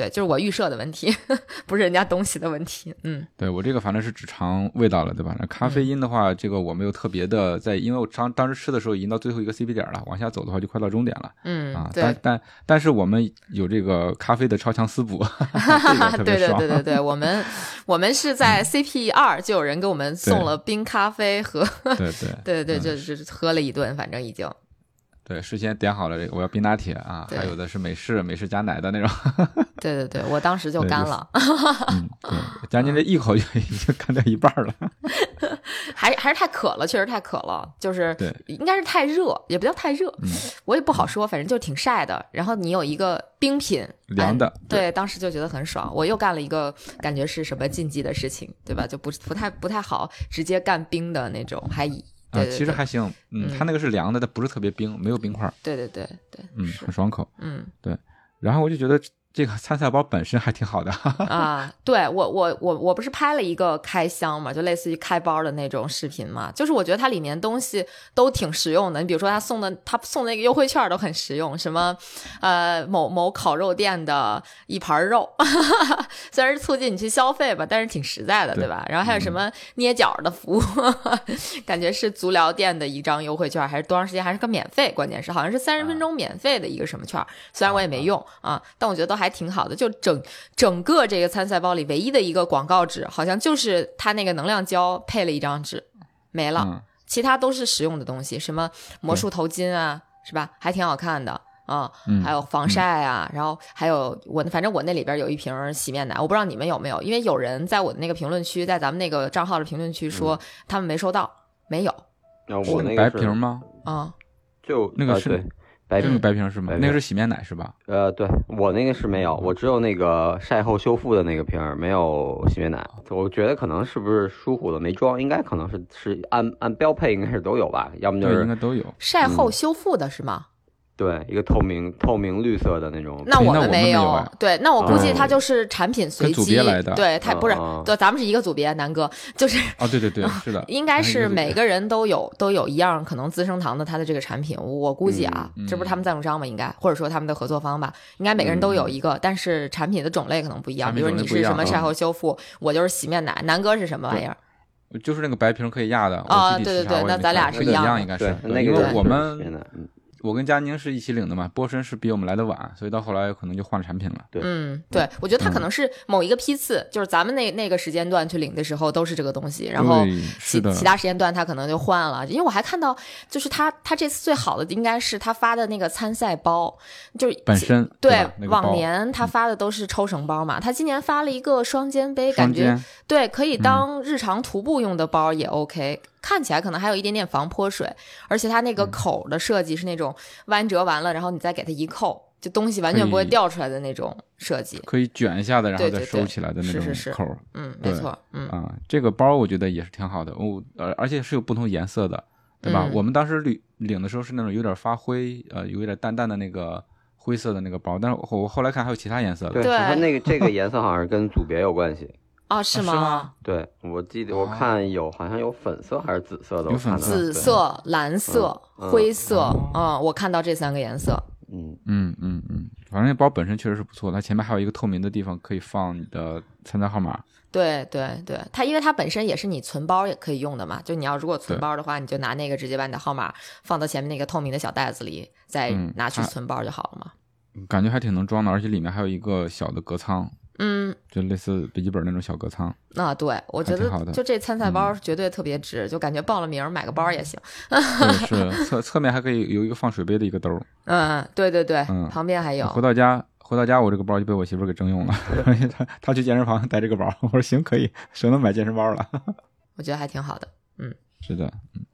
嗯，对，就是我预设的问题，不是人家东西的问题，嗯。对我这个反正是只尝味道了，对吧？那咖啡因的话，这个我没有特别的在，因为我当当时吃的时候已经到最后一个 CP 点了，往下走的话就快到终点了嗯，啊。对但，但但是我们有这个咖啡的超强滋补，对对。对对对，我们 我们是在 CP 二就有人给我们送了冰咖啡和，对对对对就是喝了一顿，反正已经对，事先点好了这个，我要冰拿铁啊，还有的是美式，美式加奶的那种。对对对，我当时就对就是干了，嗯，对，将近这一口就已经干掉一半了。还还是太渴了，确实太渴了，就是对应该是太热，也不叫太热，嗯我也不好说，反正就挺晒的。然后你有一个冰品凉的哎对，当时就觉得很爽。我又干了一个感觉是什么禁忌的事情，对吧？就不不太不太好直接干冰的那种，还以啊其实还行，嗯，嗯它那个是凉的，但不是特别冰，没有冰块，对对对对，嗯，很爽口。嗯。对然后我就觉得这个参赛包本身还挺好的，啊，对我我我我不是拍了一个开箱嘛，就类似于开包的那种视频嘛，就是我觉得它里面东西都挺实用的。你比如说他送的，他送的那个优惠券都很实用，什么呃某某烤肉店的一盘肉，虽然是促进你去消费吧，但是挺实在的，对对吧？然后还有什么捏脚的服务，感觉是足疗店的一张优惠券，还是多长时间，还是个免费，关键是好像是三十分钟免费的一个什么券，虽然我也没用啊，但我觉得都还挺好的。就整整个这个参赛包里唯一的一个广告纸，好像就是它那个能量胶配了一张纸，没了，嗯，其他都是实用的东西，什么魔术头巾啊，是吧？还挺好看的。啊、嗯还有防晒啊，然后还有我，反正我那里边有一瓶洗面奶，我不知道你们有没有，因为有人在我的那个评论区，在咱们那个账号的评论区说、他们没收到，没有然后是那个白我那个是瓶吗？啊、就那个是白这个瓶，白瓶是吗白？瓶那个是洗面奶是吧？呃，对我那个是没有，我只有那个晒后修复的那个瓶儿，没有洗面奶。我觉得可能是不是疏忽了没装，应该可能是是按按标配应该是都有吧，要么就是，应是该都有。晒后修复的是吗？对一个透明透明绿色的那种。那我们没有，没有哎对，那我估计哦它就是产品随机，别来的对，它不是，哦对，咱们是一个组别，南哥就是哦，对对对，是的，应该是每个人都有都有一样可能资生堂的它的这个产品，我估计啊，嗯这不是他们赞助商吗？应该或者说他们的合作方吧，应该每个人都有一个，但是产品的种类可能不一样。比如你是什么晒后修复，我就是洗面奶，南哥是什么玩意儿？就是那个白瓶可以压的啊对对对那咱俩是一样一样应该是，那因为个我们我跟佳宁是一起领的嘛，波神是比我们来的晚，所以到后来可能就换了产品了。对嗯，对，我觉得他可能是某一个批次，就是咱们那那个时间段去领的时候都是这个东西，然后其是的其他时间段他可能就换了。因为我还看到，就是他他这次最好的应该是他发的那个参赛包，就是本身对吧那个往年他发的都是抽绳包嘛，他今年发了一个双肩背，感觉对可以当日常徒步用的包也 OK。看起来可能还有一点点防泼水，而且它那嗯个口的设计是那种弯折完了，然后你再给它一扣，就东西完全不会掉出来的那种设计。可以卷一下的，然后再收起来的那种是是是口嗯，没错，嗯啊。这个包我觉得也是挺好的，哦，而而且是有不同颜色的，对吧？嗯我们当时领领的时候是那种有点发灰，呃，有一点淡淡的那个灰色的那个包，但是我后来看还有其他颜色的。对，那个这个 颜色好像是跟组别有关系。哦，是是吗？对，我记得我哦。看有好像有粉色还是紫色的，有粉色紫色、蓝色、嗯。灰色，嗯，我看到这三个颜色。嗯，嗯嗯嗯，反正那包本身确实是不错，它前面还有一个透明的地方可以放你的参赛号码。对对对，它因为它本身也是你存包也可以用的嘛，就你要如果存包的话，你就拿那个直接把你的号码放到前面那个透明的小袋子里，再拿去存包就好了嘛。感觉还挺能装的，而且里面还有一个小的隔仓，嗯，就类似笔记本那种小隔仓。啊对我觉得就这参赛包绝对特别值，就感觉报了名买个包也行。对，是侧侧面还可以有一个放水杯的一个兜儿。嗯，对对对，嗯旁边还有。回到家，回到家我这个包就被我媳妇儿给征用了，她她去健身房带这个包，我说行可以，省得买健身包了。我觉得还挺好的。嗯是的，嗯，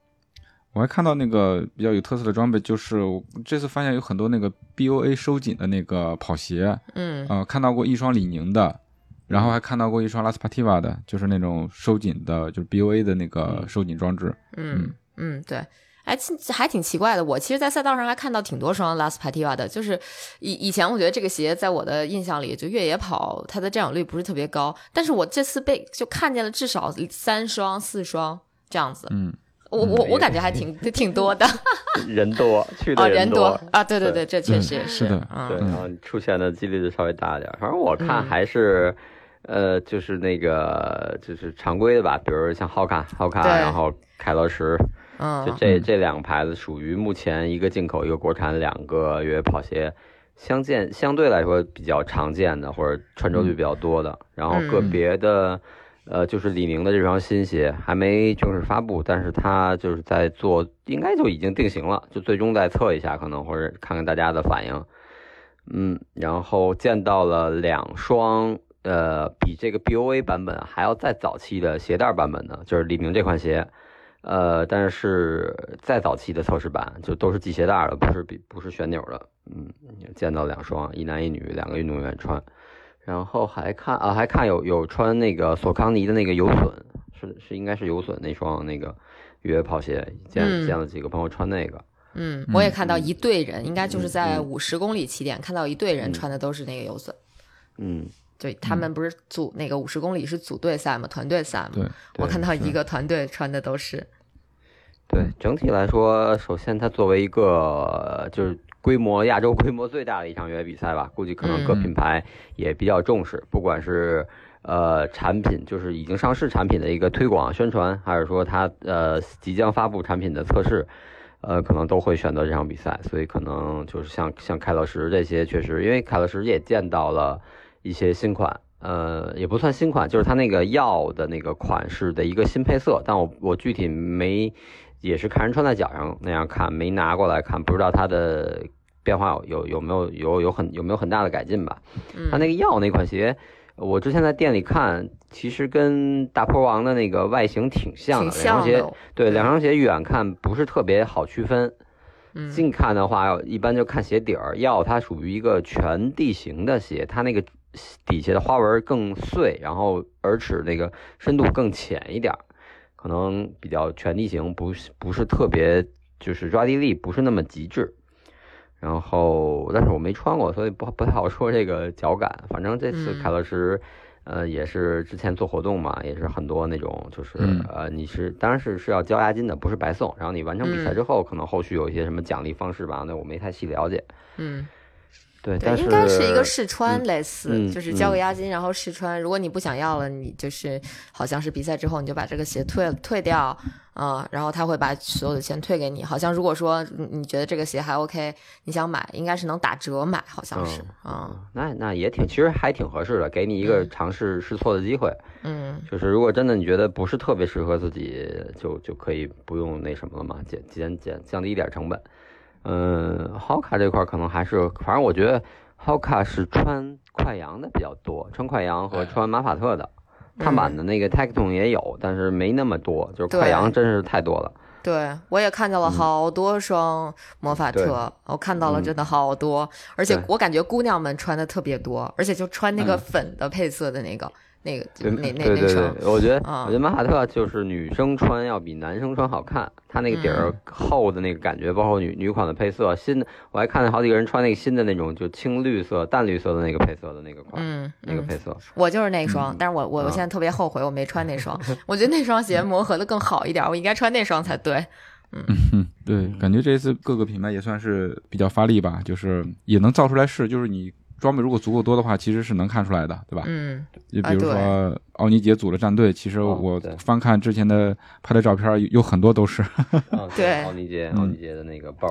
我还看到那个比较有特色的装备，就是我这次发现有很多那个 BOA 收紧的那个跑鞋，嗯呃，看到过一双李宁的，然后还看到过一双拉斯帕蒂瓦的，就是那种收紧的，就是 BOA 的那个收紧装置。嗯嗯，对。哎，其还挺奇怪的。我其实，在赛道上还看到挺多双拉斯帕蒂瓦的，就是以以前我觉得这个鞋在我的印象里，就越野跑它的占有率不是特别高，但是我这次被就看见了至少三双、四双这样子。嗯，我我我感觉还挺挺多的。人多去哦，的人多啊，对对对，这确嗯实是的对，嗯。然后出现的几率就稍微大一点。反正我看嗯还是，呃，就是那个就是常规的吧，比如像浩卡、浩卡，然后凯乐石，就嗯这这两个牌子属于目前一个进口一个国产两个越野跑鞋。相见相对来说比较常见的，或者穿着率比较多的，然后个嗯。别的，呃，就是李宁的这双新鞋还没正式发布，但是它就是在做，应该就已经定型了，就最终再测一下，可能或者看看大家的反应。嗯，然后见到了两双，呃，比这个 BOA 版本还要再早期的鞋带版本的，就是李宁这款鞋，呃，但是再早期的测试版就都是系鞋带的，不是比不是旋钮的。嗯，见到两双，一男一女，两个运动员穿，然后还看啊，还看有有穿那个索康尼的那个游隼，是是应该是游隼那双那个越野跑鞋，见嗯见了几个朋友穿那个。嗯，我也看到嗯一队人，应该就是在嗯五十公里起点看到一队人嗯穿的都是那个游隼。嗯，对他们不是组那个五十公里是组队赛嘛，团队赛嘛。对，我看到一个团队穿的都是，对，整体来说，首先它作为一个呃就是规模亚洲规模最大的一场越野比赛吧，估计可能各嗯品牌也比较重视，不管是呃产品，就是已经上市产品的一个推广宣传，还是说它呃即将发布产品的测试，呃，可能都会选择这场比赛，所以可能就是像像凯乐石这些，确实因为凯乐石也见到了一些新款。呃，也不算新款，就是它那个药的那个款式的一个新配色，但我我具体没也是看人穿在脚上那样看，没拿过来看，不知道它的变化有有有没有有有很有没有很大的改进吧？嗯，它那个药那款鞋，我之前在店里看，其实跟大坡王的那个外形挺像挺的，两双鞋对两双鞋远看不是特别好区分，嗯。近看的话一般就看鞋底儿，药它属于一个全地形的鞋，它那个底下的花纹更碎，然后耳齿那个深度更浅一点儿，可能比较全地形，不是不是特别就是抓地力不是那么极致。然后，但是我没穿过，所以不不太好说这个脚感。反正这次嗯凯乐石，呃，也是之前做活动嘛，也是很多那种就是、嗯呃，你是当然是是要交押金的，不是白送。然后你完成比赛嗯之后，可能后续有一些什么奖励方式吧，那我没太细了解。嗯对，对，但应该是一个试穿嗯类似，嗯就是交个嗯押金，然后试穿。如果你不想要了，你就是好像是比赛之后你就把这个鞋退退掉，啊、然后他会把所有的钱退给你。好像如果说你你觉得这个鞋还 OK，你想买，应该是能打折买，好像是，啊，那那也挺，其实还挺合适的，给你一个嗯尝试试错的机会。嗯就是如果真的你觉得不是特别适合自己，就就可以不用那什么了嘛，减减减降低一点成本。嗯，Hoka 这块可能还是，反正我觉得 Hoka 是穿快羊的比较多，穿快羊和穿马法特的。碳板的那个 Tecton 也有，但是没那么多，就是快羊真是太多了。对，我也看到了好多双魔法特，对。我看到了嗯。真的好多，而且我感觉姑娘们穿的特别多，而且就穿那个嗯。粉的配色的那个、那个对那那对对那双对，我觉得、啊我觉得马哈特就是女生穿要比男生穿好看，它那个底儿嗯厚的那个感觉，包括女女款的配色，新的我还看见好几个人穿那个新的那种就青绿色、淡绿色的那个配色的那个款，那个配色。我就是那双，但是我我现在特别后悔我没穿那双，我觉得那双鞋磨合的更好一点，我应该穿那双才对。嗯，对，感觉这一次各个品牌也算是比较发力吧，就是也能造出来试，就是你装备如果足够多的话，其实是能看出来的，对吧？嗯就比如啊说奥尼杰组了战队，其实哦我翻看之前的拍的照片，有有很多都是，嗯，对奥尼街，嗯。奥尼杰的那个包。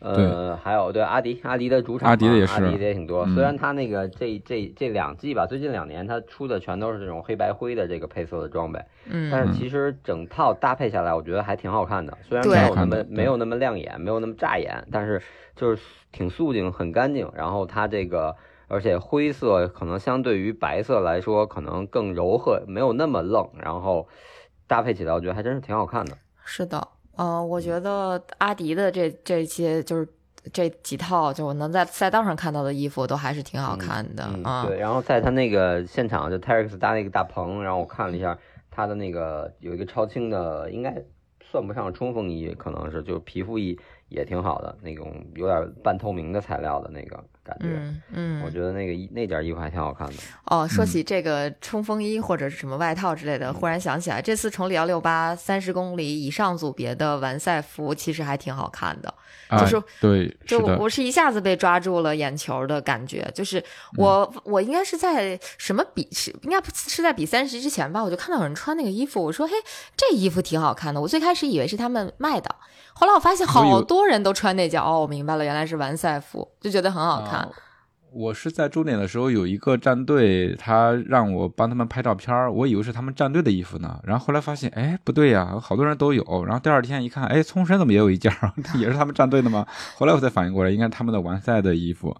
呃，还有对阿迪，阿迪的主场，阿迪的也是阿迪的也挺多。嗯虽然他那个这这这两季吧，最近两年他出的全都是这种黑白灰的这个配色的装备，嗯但是其实整套搭配下来，我觉得还挺好看的。虽然没有那么没有那么亮眼，没有那么扎眼，但是就是挺素净、很干净。然后它这个，而且灰色可能相对于白色来说，可能更柔和，没有那么愣。然后搭配起来，我觉得还真是挺好看的。是的，呃，我觉得阿迪的这这些就是这几套，就我能在赛道上看到的衣服，都还是挺好看的嗯，啊。对。然后在他那个现场，就 Terex 搭那个大棚，然后我看了一下，他的那个有一个超轻的，应该算不上冲锋衣，可能是就皮肤衣也挺好的，那种有点半透明的材料的那个感觉。嗯嗯，我觉得那个衣那件衣服还挺好看的。哦，说嗯起这个冲锋衣或者是什么外套之类的，忽然想起来，这次崇礼幺六八三十公里以上组别的完赛服其实还挺好看的。啊就是对，就我，我是一下子被抓住了眼球的感觉，就是我、我应该是在什么比是应该不是在比三十之前吧，我就看到有人穿那个衣服，我说嘿，这衣服挺好看的。我最开始以为是他们卖的，后来我发现好多人都穿那件，哦，我明白了，原来是完赛服，就觉得很好看。啊我是在终点的时候有一个战队，他让我帮他们拍照片儿，我以为是他们战队的衣服呢，然后后来发现，哎，不对呀，好多人都有。然后第二天一看，哎，聪神怎么也有一件儿，也是他们战队的吗？后来我才反应过来，应该是他们的完赛的衣服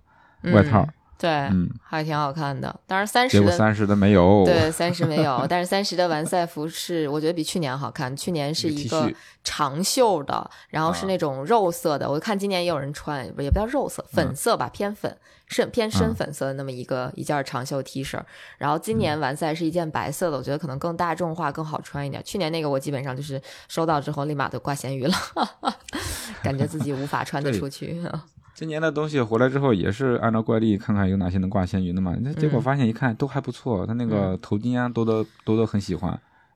外套。嗯对，嗯，还挺好看的。当然三十的果三十的没有。对，三十没有，但是三十的完赛服是我觉得比去年好看。去年是一一个长袖的，然后是啊那种肉色的。我看今年也有人穿，也不叫肉色，粉色吧，偏粉，深偏深啊粉色的那么一个一件长袖 T 恤。然后今年完赛是一件白色的，我觉得可能更大众化、更好穿一点。去年那个我基本上就是收到之后立马就挂咸鱼了，感觉自己无法穿得出去。今年的东西回来之后，也是按照惯例看看有哪些能挂闲鱼的嘛。那结果嗯发现一看都还不错，他那个头巾啊，都都都都很喜欢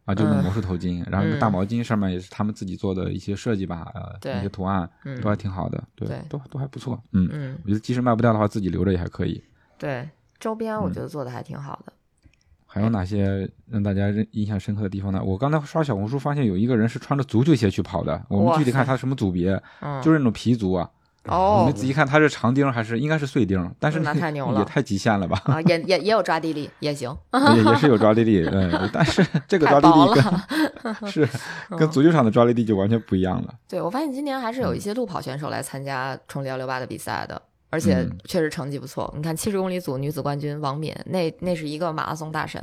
啊，就那嗯魔术头巾，然后那个嗯。大毛巾上面也是他们自己做的一些设计吧，呃，对。一些图案嗯。都还挺好的，对对，都都还不错，嗯，嗯，我觉得即使卖不掉的话，自己留着也还可以。对，周边我嗯觉得做的还挺好的。还有哪些让大家认印象深刻的地方呢？我刚才刷小红书发现有一个人是穿着足球鞋去跑的，我们具体看他什么组别，嗯，就是那种皮足啊。我哦们仔细看它是长钉还是应该是碎钉，但是那太牛了也太极限了吧？啊，也也也有抓地力，也行。也也是有抓地力，嗯，但是 这个抓地力跟 是跟足球场的抓地力就完全不一样了。对，我发现今年还是嗯有一些路跑选手来参加冲幺六八的比赛的，而且嗯。确实成绩不错。你看七十公里组女子冠军王敏，那那是一个马拉松大神，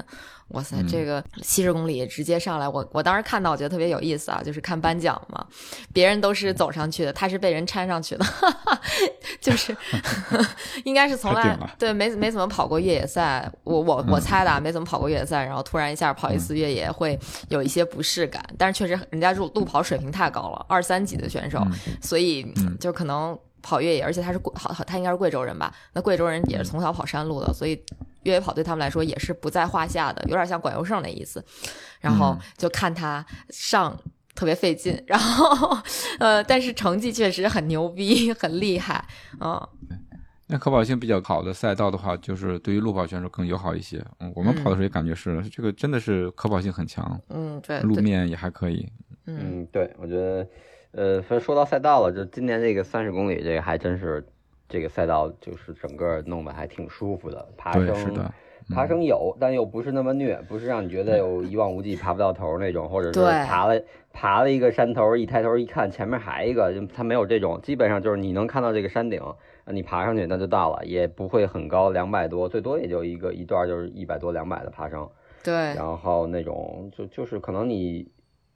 哇塞，嗯这个七十公里直接上来，我我当时看到我觉得特别有意思啊，就是看颁奖嘛，别人都是走上去的，她是被人搀上去的，就是 应该是从来对没没怎么跑过越野赛，我我我嗯。猜的啊，没怎么跑过越野赛，然后突然一下跑一次越野会有一些不适感，但是确实人家路路跑水平太高了，二三级的选手，嗯。所以嗯。就可能跑越野，而且他是贵，好好他应该是贵州人吧？那贵州人也是从小跑山路的，所以越野跑对他们来说也是不在话下的，有点像管优胜那意思。然后嗯就看他上。特别费劲，然后，呃，但是成绩确实很牛逼，很厉害，嗯，那可跑性比较好的赛道的话，就是对于路跑选手更友好一些。嗯，我们跑的时候也感觉是，这个真的是可跑性很强。嗯，对，路面也还可以。嗯，对，我觉得，呃，反正说到赛道了，就今年这个三十公里，这个还真是这个赛道就是整个弄得还挺舒服的，爬升是的。爬升有，但又不是那么虐，不是让你觉得有一望无际爬不到头那种，或者是爬了爬了一个山头，一抬头一看前面还一个，就它没有这种，基本上就是你能看到这个山顶，你爬上去那就到了，也不会很高，两百多，最多也就一个一段就是一百多两百的爬升。对。然后那种就就是可能你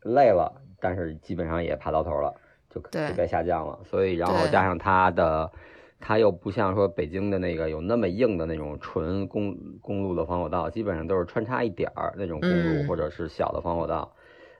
累了，但是基本上也爬到头了，就就该下降了。所以然后加上它的。它又不像说北京的那个有那么硬的那种纯公公路的防火道，基本上都是穿插一点儿那种公路或者是小的防火道，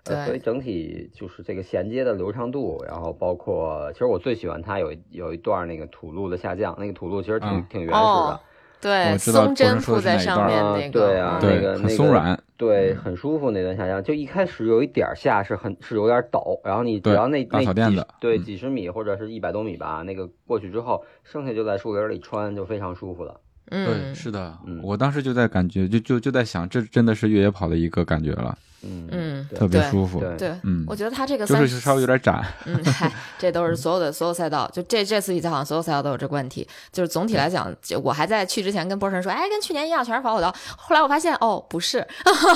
呃，所以整体就是这个衔接的流畅度，然后包括其实我最喜欢它有有一段那个土路的下降，那个土路其实挺挺原始的。对，松针铺在上面那个，对啊，那个很松软，对，很舒服那段下降。就一开始有一点下是很是有点陡，然后你只要那那几对几十米或者是一百多米吧，那个过去之后，剩下就在树林里穿就非常舒服了。嗯，是的，我当时就在感觉，就就就在想，这真的是越野跑的一个感觉了。嗯嗯，特别舒服。对，嗯，我觉得他这个就是稍微有点窄。嗯，嗨，这都是所有的所有赛道，就这这次比赛好像所有赛道都有这个问题。就是总体来讲，我还在去之前跟波神说，哎，跟去年一样，全是防火道。后来我发现，哦，不是，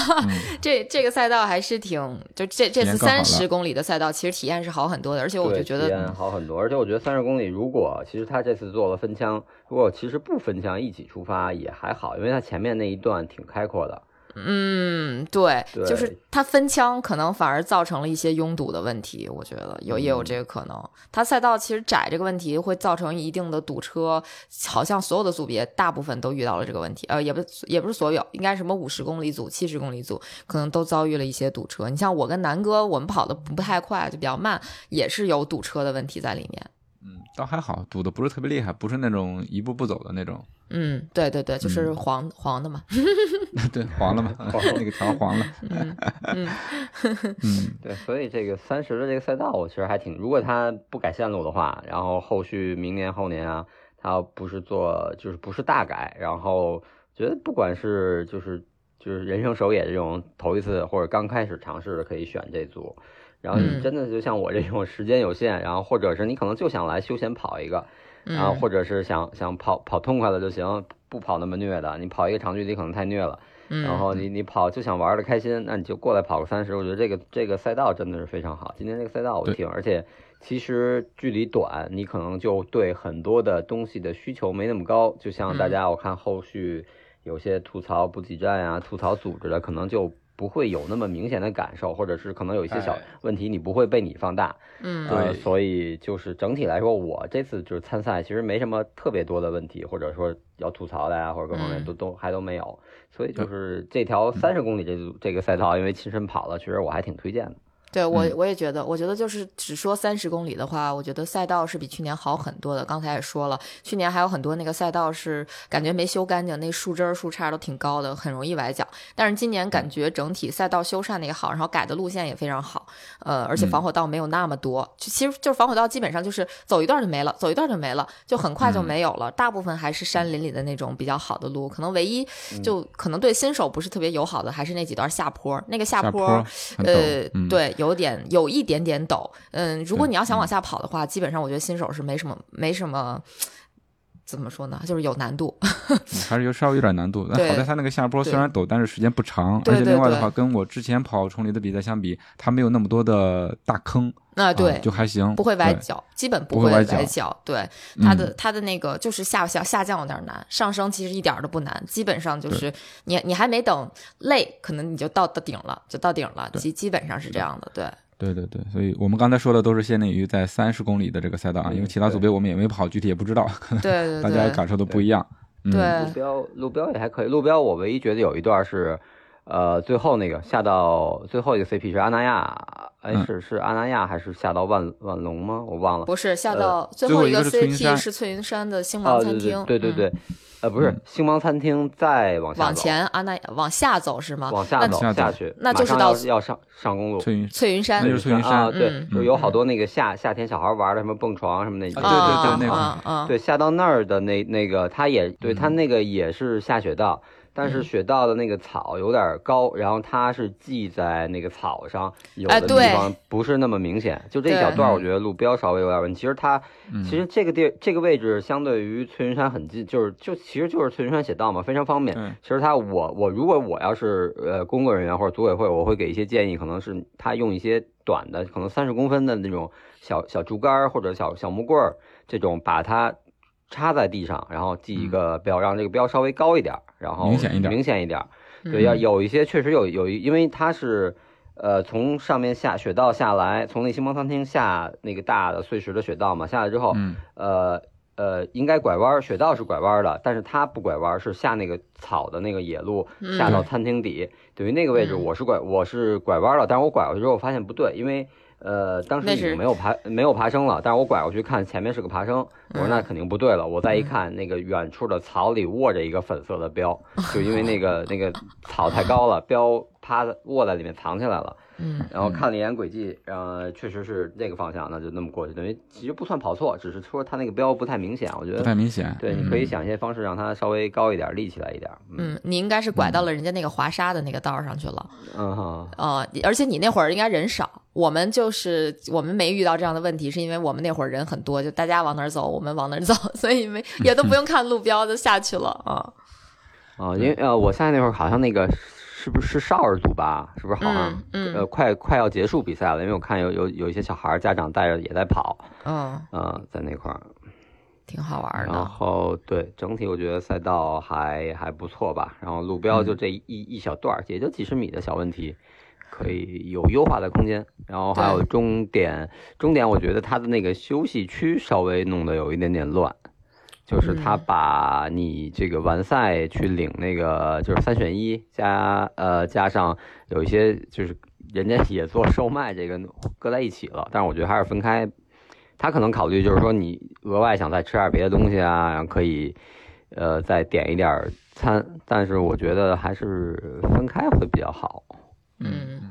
这这个赛道还是挺，就这这次三十公里的赛道，其实体验是好很多的。而且我就觉得体验好很多。而且我觉得三十公里，如果其实他这次做了分枪。如果其实不分枪一起出发也还好，因为他前面那一段挺开阔的。嗯，对，就是它分枪可能反而造成了一些拥堵的问题，我觉得有也有这个可能。它赛道其实窄这个问题会造成一定的堵车，好像所有的组别大部分都遇到了这个问题。呃，也不也不是所有，应该什么五十公里组、七十公里组可能都遭遇了一些堵车。你像我跟南哥，我们跑的不太快，就比较慢，也是有堵车的问题在里面。嗯，倒还好，堵的不是特别厉害，不是那种一步步走的那种。嗯，对对对，就是黄黄的嘛。对，黄了嘛，那个条黄了。嗯嗯嗯，对，所以这个三十的这个赛道，我其实还挺，如果他不改线路的话，然后后续明年后年啊，他不是做就是不是大改，然后觉得不管是就是就是人生首野这种头一次或者刚开始尝试的，可以选这组。然后你真的就像我这种时间有限，然后或者是你可能就想来休闲跑一个，然后或者是想想跑跑痛快了就行，不跑那么虐的。你跑一个长距离可能太虐了，然后你你跑就想玩的开心，那你就过来跑个三十。我觉得这个这个赛道真的是非常好。今天这个赛道我挺，而且其实距离短，你可能就对很多的东西的需求没那么高。就像大家我看后续有些吐槽补给站啊，吐槽组织的，可能就。不会有那么明显的感受，或者是可能有一些小问题，你不会被你放大。嗯，对，所以就是整体来说，我这次就是参赛，其实没什么特别多的问题，或者说要吐槽的呀，或者各方面都都还都没有。所以就是这条三十公里这这个赛道，因为亲身跑了，其实我还挺推荐的。对我我也觉得，我觉得就是只说三十公里的话，我觉得赛道是比去年好很多的。刚才也说了，去年还有很多那个赛道是感觉没修干净，那树枝儿树杈都挺高的，很容易崴脚。但是今年感觉整体赛道修缮的也好，然后改的路线也非常好，呃，而且防火道没有那么多，就其实就是防火道基本上就是走一段就没了，走一段就没了，就很快就没有了。大部分还是山林里的那种比较好的路，可能唯一就可能对新手不是特别友好的，还是那几段下坡。那个下坡，呃，对。有点有一点点抖，嗯，如果你要想往下跑的话，基本上我觉得新手是没什么没什么，怎么说呢，就是有难度，还是有稍微有点难度。但好在它那个下坡虽然陡，但是时间不长，而且另外的话，跟我之前跑崇礼的比赛相比，它没有那么多的大坑，那对就还行，不会崴脚，基本不会崴脚。对它的它的那个就是下下下降有点难，上升其实一点都不难，基本上就是你你还没等累，可能你就到到顶了，就到顶了，基基本上是这样的，对。对对对，所以我们刚才说的都是限定于在三十公里的这个赛道啊，因为其他组别我们也没跑，具体也不知道，对对，大家感受都不一样。对，路标路标也还可以，路标我唯一觉得有一段是，呃，最后那个下到最后一个 CP 是阿那亚，哎，是是阿那亚还是下到万万隆吗？我忘了。不是下到最后一个 CP 是翠云山的星芒餐厅。对对对。呃，不是星芒餐厅再往下往前啊，那往下走是吗？往下走下去，那就是到要上上公路翠云翠云山，那就是翠云山啊，对，就有好多那个夏夏天小孩玩的什么蹦床什么那，对对对，那个，对，下到那儿的那那个，它也对，它那个也是下雪道。但是雪道的那个草有点高，然后它是系在那个草上，有的地方不是那么明显。就这一小段，我觉得路标稍微有点问题。其实它，其实这个地这个位置相对于翠云山很近，就是就其实就是翠云山雪道嘛，非常方便。其实它我我如果我要是呃工作人员或者组委会，我会给一些建议，可能是他用一些短的，可能三十公分的那种小小竹竿或者小小木棍儿这种，把它。插在地上，然后系一个标，让这个标稍微高一点，然后明显一点，明显一点。对，要有一些确实有有，因为它是，呃，从上面下雪道下来，从那星光餐厅下那个大的碎石的雪道嘛，下来之后，呃呃，应该拐弯，雪道是拐弯的，但是它不拐弯，是下那个草的那个野路，下到餐厅底，等于那个位置我是拐我是拐弯了，但是我拐过去之后发现不对，因为。呃，当时已经没有爬没有爬升了，但是我拐过去看前面是个爬升，我说那肯定不对了。我再一看，那个远处的草里卧着一个粉色的标，就因为那个那个草太高了，标趴在卧在里面藏起来了。嗯，然后看了一眼轨迹，呃，确实是那个方向，那就那么过去，等于其实不算跑错，只是说它那个标不太明显，我觉得不太明显。对，你可以想一些方式让它稍微高一点，立起来一点。嗯，你应该是拐到了人家那个滑沙的那个道上去了。嗯哈。呃，而且你那会儿应该人少，我们就是我们没遇到这样的问题，是因为我们那会儿人很多，就大家往哪儿走，我们往哪儿走，所以没也都不用看路标就下去了啊。啊，因为呃，我下去那会儿好像那个。是不是少儿组吧？是不是好像呃快快要结束比赛了？因为我看有有有一些小孩家长带着也在跑，嗯嗯，在那块儿挺好玩的。然后对整体我觉得赛道还还不错吧。然后路标就这一一小段，也就几十米的小问题，可以有优化的空间。然后还有终点，终点我觉得它的那个休息区稍微弄得有一点点乱。就是他把你这个完赛去领那个就是三选一加呃加上有一些就是人家也做售卖这个搁在一起了，但是我觉得还是分开。他可能考虑就是说你额外想再吃点别的东西啊，然后可以呃再点一点餐，但是我觉得还是分开会比较好。嗯。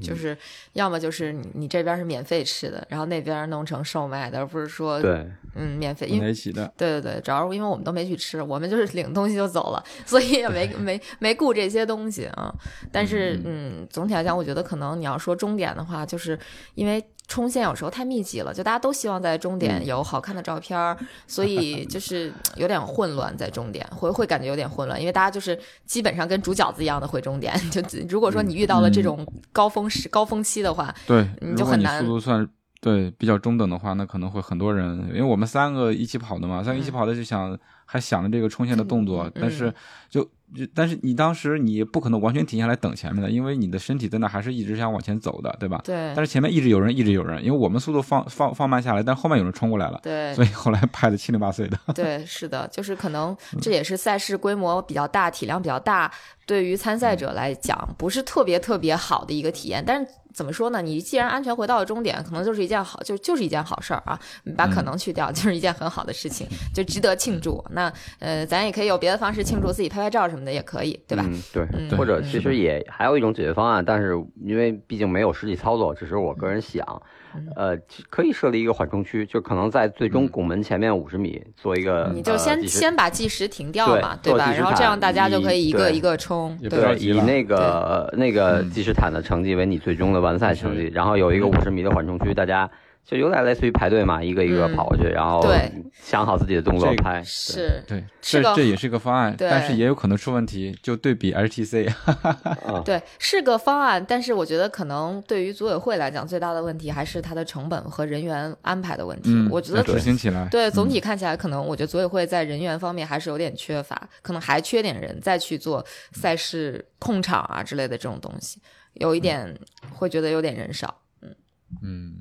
就是要么就是你你这边是免费吃的，然后那边弄成售卖的，而不是说对，嗯，免费。因为一起的。对对对，主要是因为我们都没去吃，我们就是领东西就走了，所以也没没没顾这些东西啊。但是嗯，总体来讲，我觉得可能你要说终点的话，就是因为。冲线有时候太密集了，就大家都希望在终点有好看的照片，所以 就是有点混乱，在终点会会感觉有点混乱，因为大家就是基本上跟煮饺子一样的回终点。就如果说你遇到了这种高峰时高峰期的话，对，你就很难。速度算对比较中等的话，那可能会很多人，因为我们三个一起跑的嘛，三个一起跑的就想还想着这个冲线的动作，但是就。但是你当时你不可能完全停下来等前面的，因为你的身体在那还是一直想往前走的，对吧？对。但是前面一直有人，一直有人，因为我们速度放放放慢下来，但后面有人冲过来了，对。所以后来拍的七零八碎的。对，是的，就是可能这也是赛事规模比较大、体量比较大，对于参赛者来讲不是特别特别好的一个体验。但是怎么说呢？你既然安全回到了终点，可能就是一件好，就就是一件好事儿啊。你把可能去掉，就是一件很好的事情，就值得庆祝。那呃，咱也可以有别的方式庆祝，自己拍拍照什么的也可以，对吧？嗯，对，或者其实也还有一种解决方案，但是因为毕竟没有实际操作，只是我个人想，呃，可以设立一个缓冲区，就可能在最终拱门前面五十米做一个，你就先先把计时停掉嘛，对吧？然后这样大家就可以一个一个冲，对，以那个那个计时毯的成绩为你最终的完赛成绩，然后有一个五十米的缓冲区，大家。就有点类似于排队嘛，一个一个跑过去，然后想好自己的动作拍。是，对，这这也是个方案，但是也有可能出问题。就对比 HTC，对，是个方案，但是我觉得可能对于组委会来讲，最大的问题还是它的成本和人员安排的问题。我觉得执行起来，对总体看起来，可能我觉得组委会在人员方面还是有点缺乏，可能还缺点人再去做赛事控场啊之类的这种东西，有一点会觉得有点人少。嗯嗯。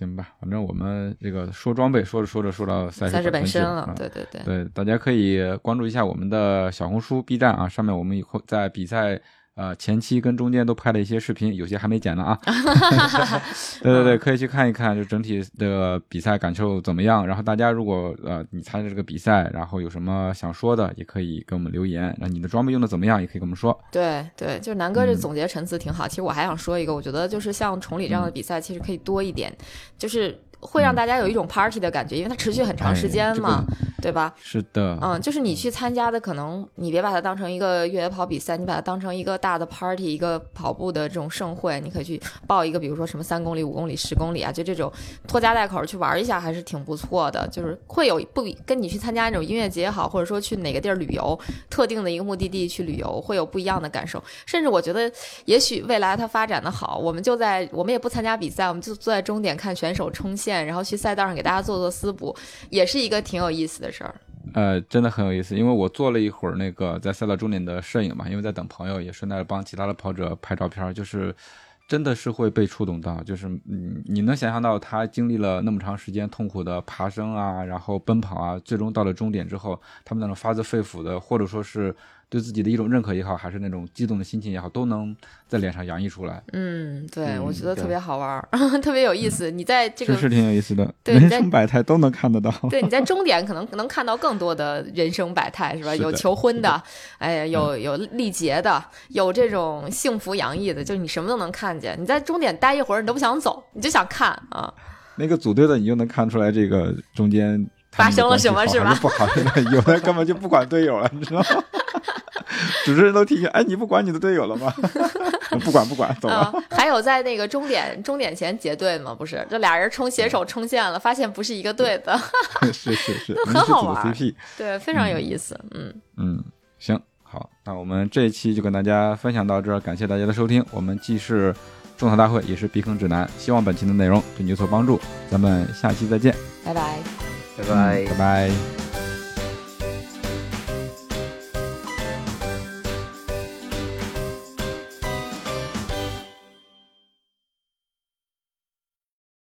行吧，反正我们这个说装备，说着说着说到赛事本身了，对对对，对，大家可以关注一下我们的小红书、B 站啊，上面我们以后在比赛呃前期跟中间都拍了一些视频，有些还没剪呢啊。对对对，可以去看一看，就整体的比赛感受怎么样。然后大家如果呃你参加这个比赛，然后有什么想说的，也可以给我们留言。那你的装备用的怎么样，也可以跟我们说。对对，就是南哥这总结陈词挺好。其实我还想说一个，我觉得就是像崇礼这样的比赛，其实可以多一点，就是。会让大家有一种 party 的感觉，因为它持续很长时间嘛，对吧？是的，嗯，就是你去参加的，可能你别把它当成一个越野跑比赛，你把它当成一个大的 party，一个跑步的这种盛会，你可以去报一个，比如说什么三公里、五公里、十公里啊，就这种拖家带口去玩一下，还是挺不错的。就是会有不跟你去参加那种音乐节也好，或者说去哪个地儿旅游，特定的一个目的地去旅游，会有不一样的感受。甚至我觉得，也许未来它发展的好，我们就在我们也不参加比赛，我们就坐在终点看选手冲线。然后去赛道上给大家做做私补，也是一个挺有意思的事儿。呃，真的很有意思，因为我做了一会儿那个在赛道终点的摄影嘛，因为在等朋友，也顺带帮其他的跑者拍照片，就是真的是会被触动到，就是嗯，你能想象到他经历了那么长时间痛苦的爬升啊，然后奔跑啊，最终到了终点之后，他们那种发自肺腑的，或者说是。对自己的一种认可也好，还是那种激动的心情也好，都能在脸上洋溢出来。嗯，对，我觉得特别好玩，特别有意思。你在这个是挺有意思的，人生百态都能看得到。对，你在 终点可能能看到更多的人生百态，是吧？有求婚的，哎呀，有有历劫的，有这种幸福洋溢的，就是你什么都能看见。你在终点待一会儿，你都不想走，你就想看啊。那个组队的，你就能看出来这个中间发生了什么，是吧？不好，有的根本就不管队友了，你知道吗？主持人都提醒，哎，你不管你的队友了吗？不管不管，走了。还有在那个终点终点前结队吗？不是，这俩人冲携手冲线了，发现不是一个队的。是 是是，很好玩。对，非常有意思。嗯嗯，行，好，那我们这一期就跟大家分享到这儿，感谢大家的收听。我们既是种草大会，也是避坑指南，希望本期的内容对你有所帮助。咱们下期再见，拜拜，拜拜，拜拜。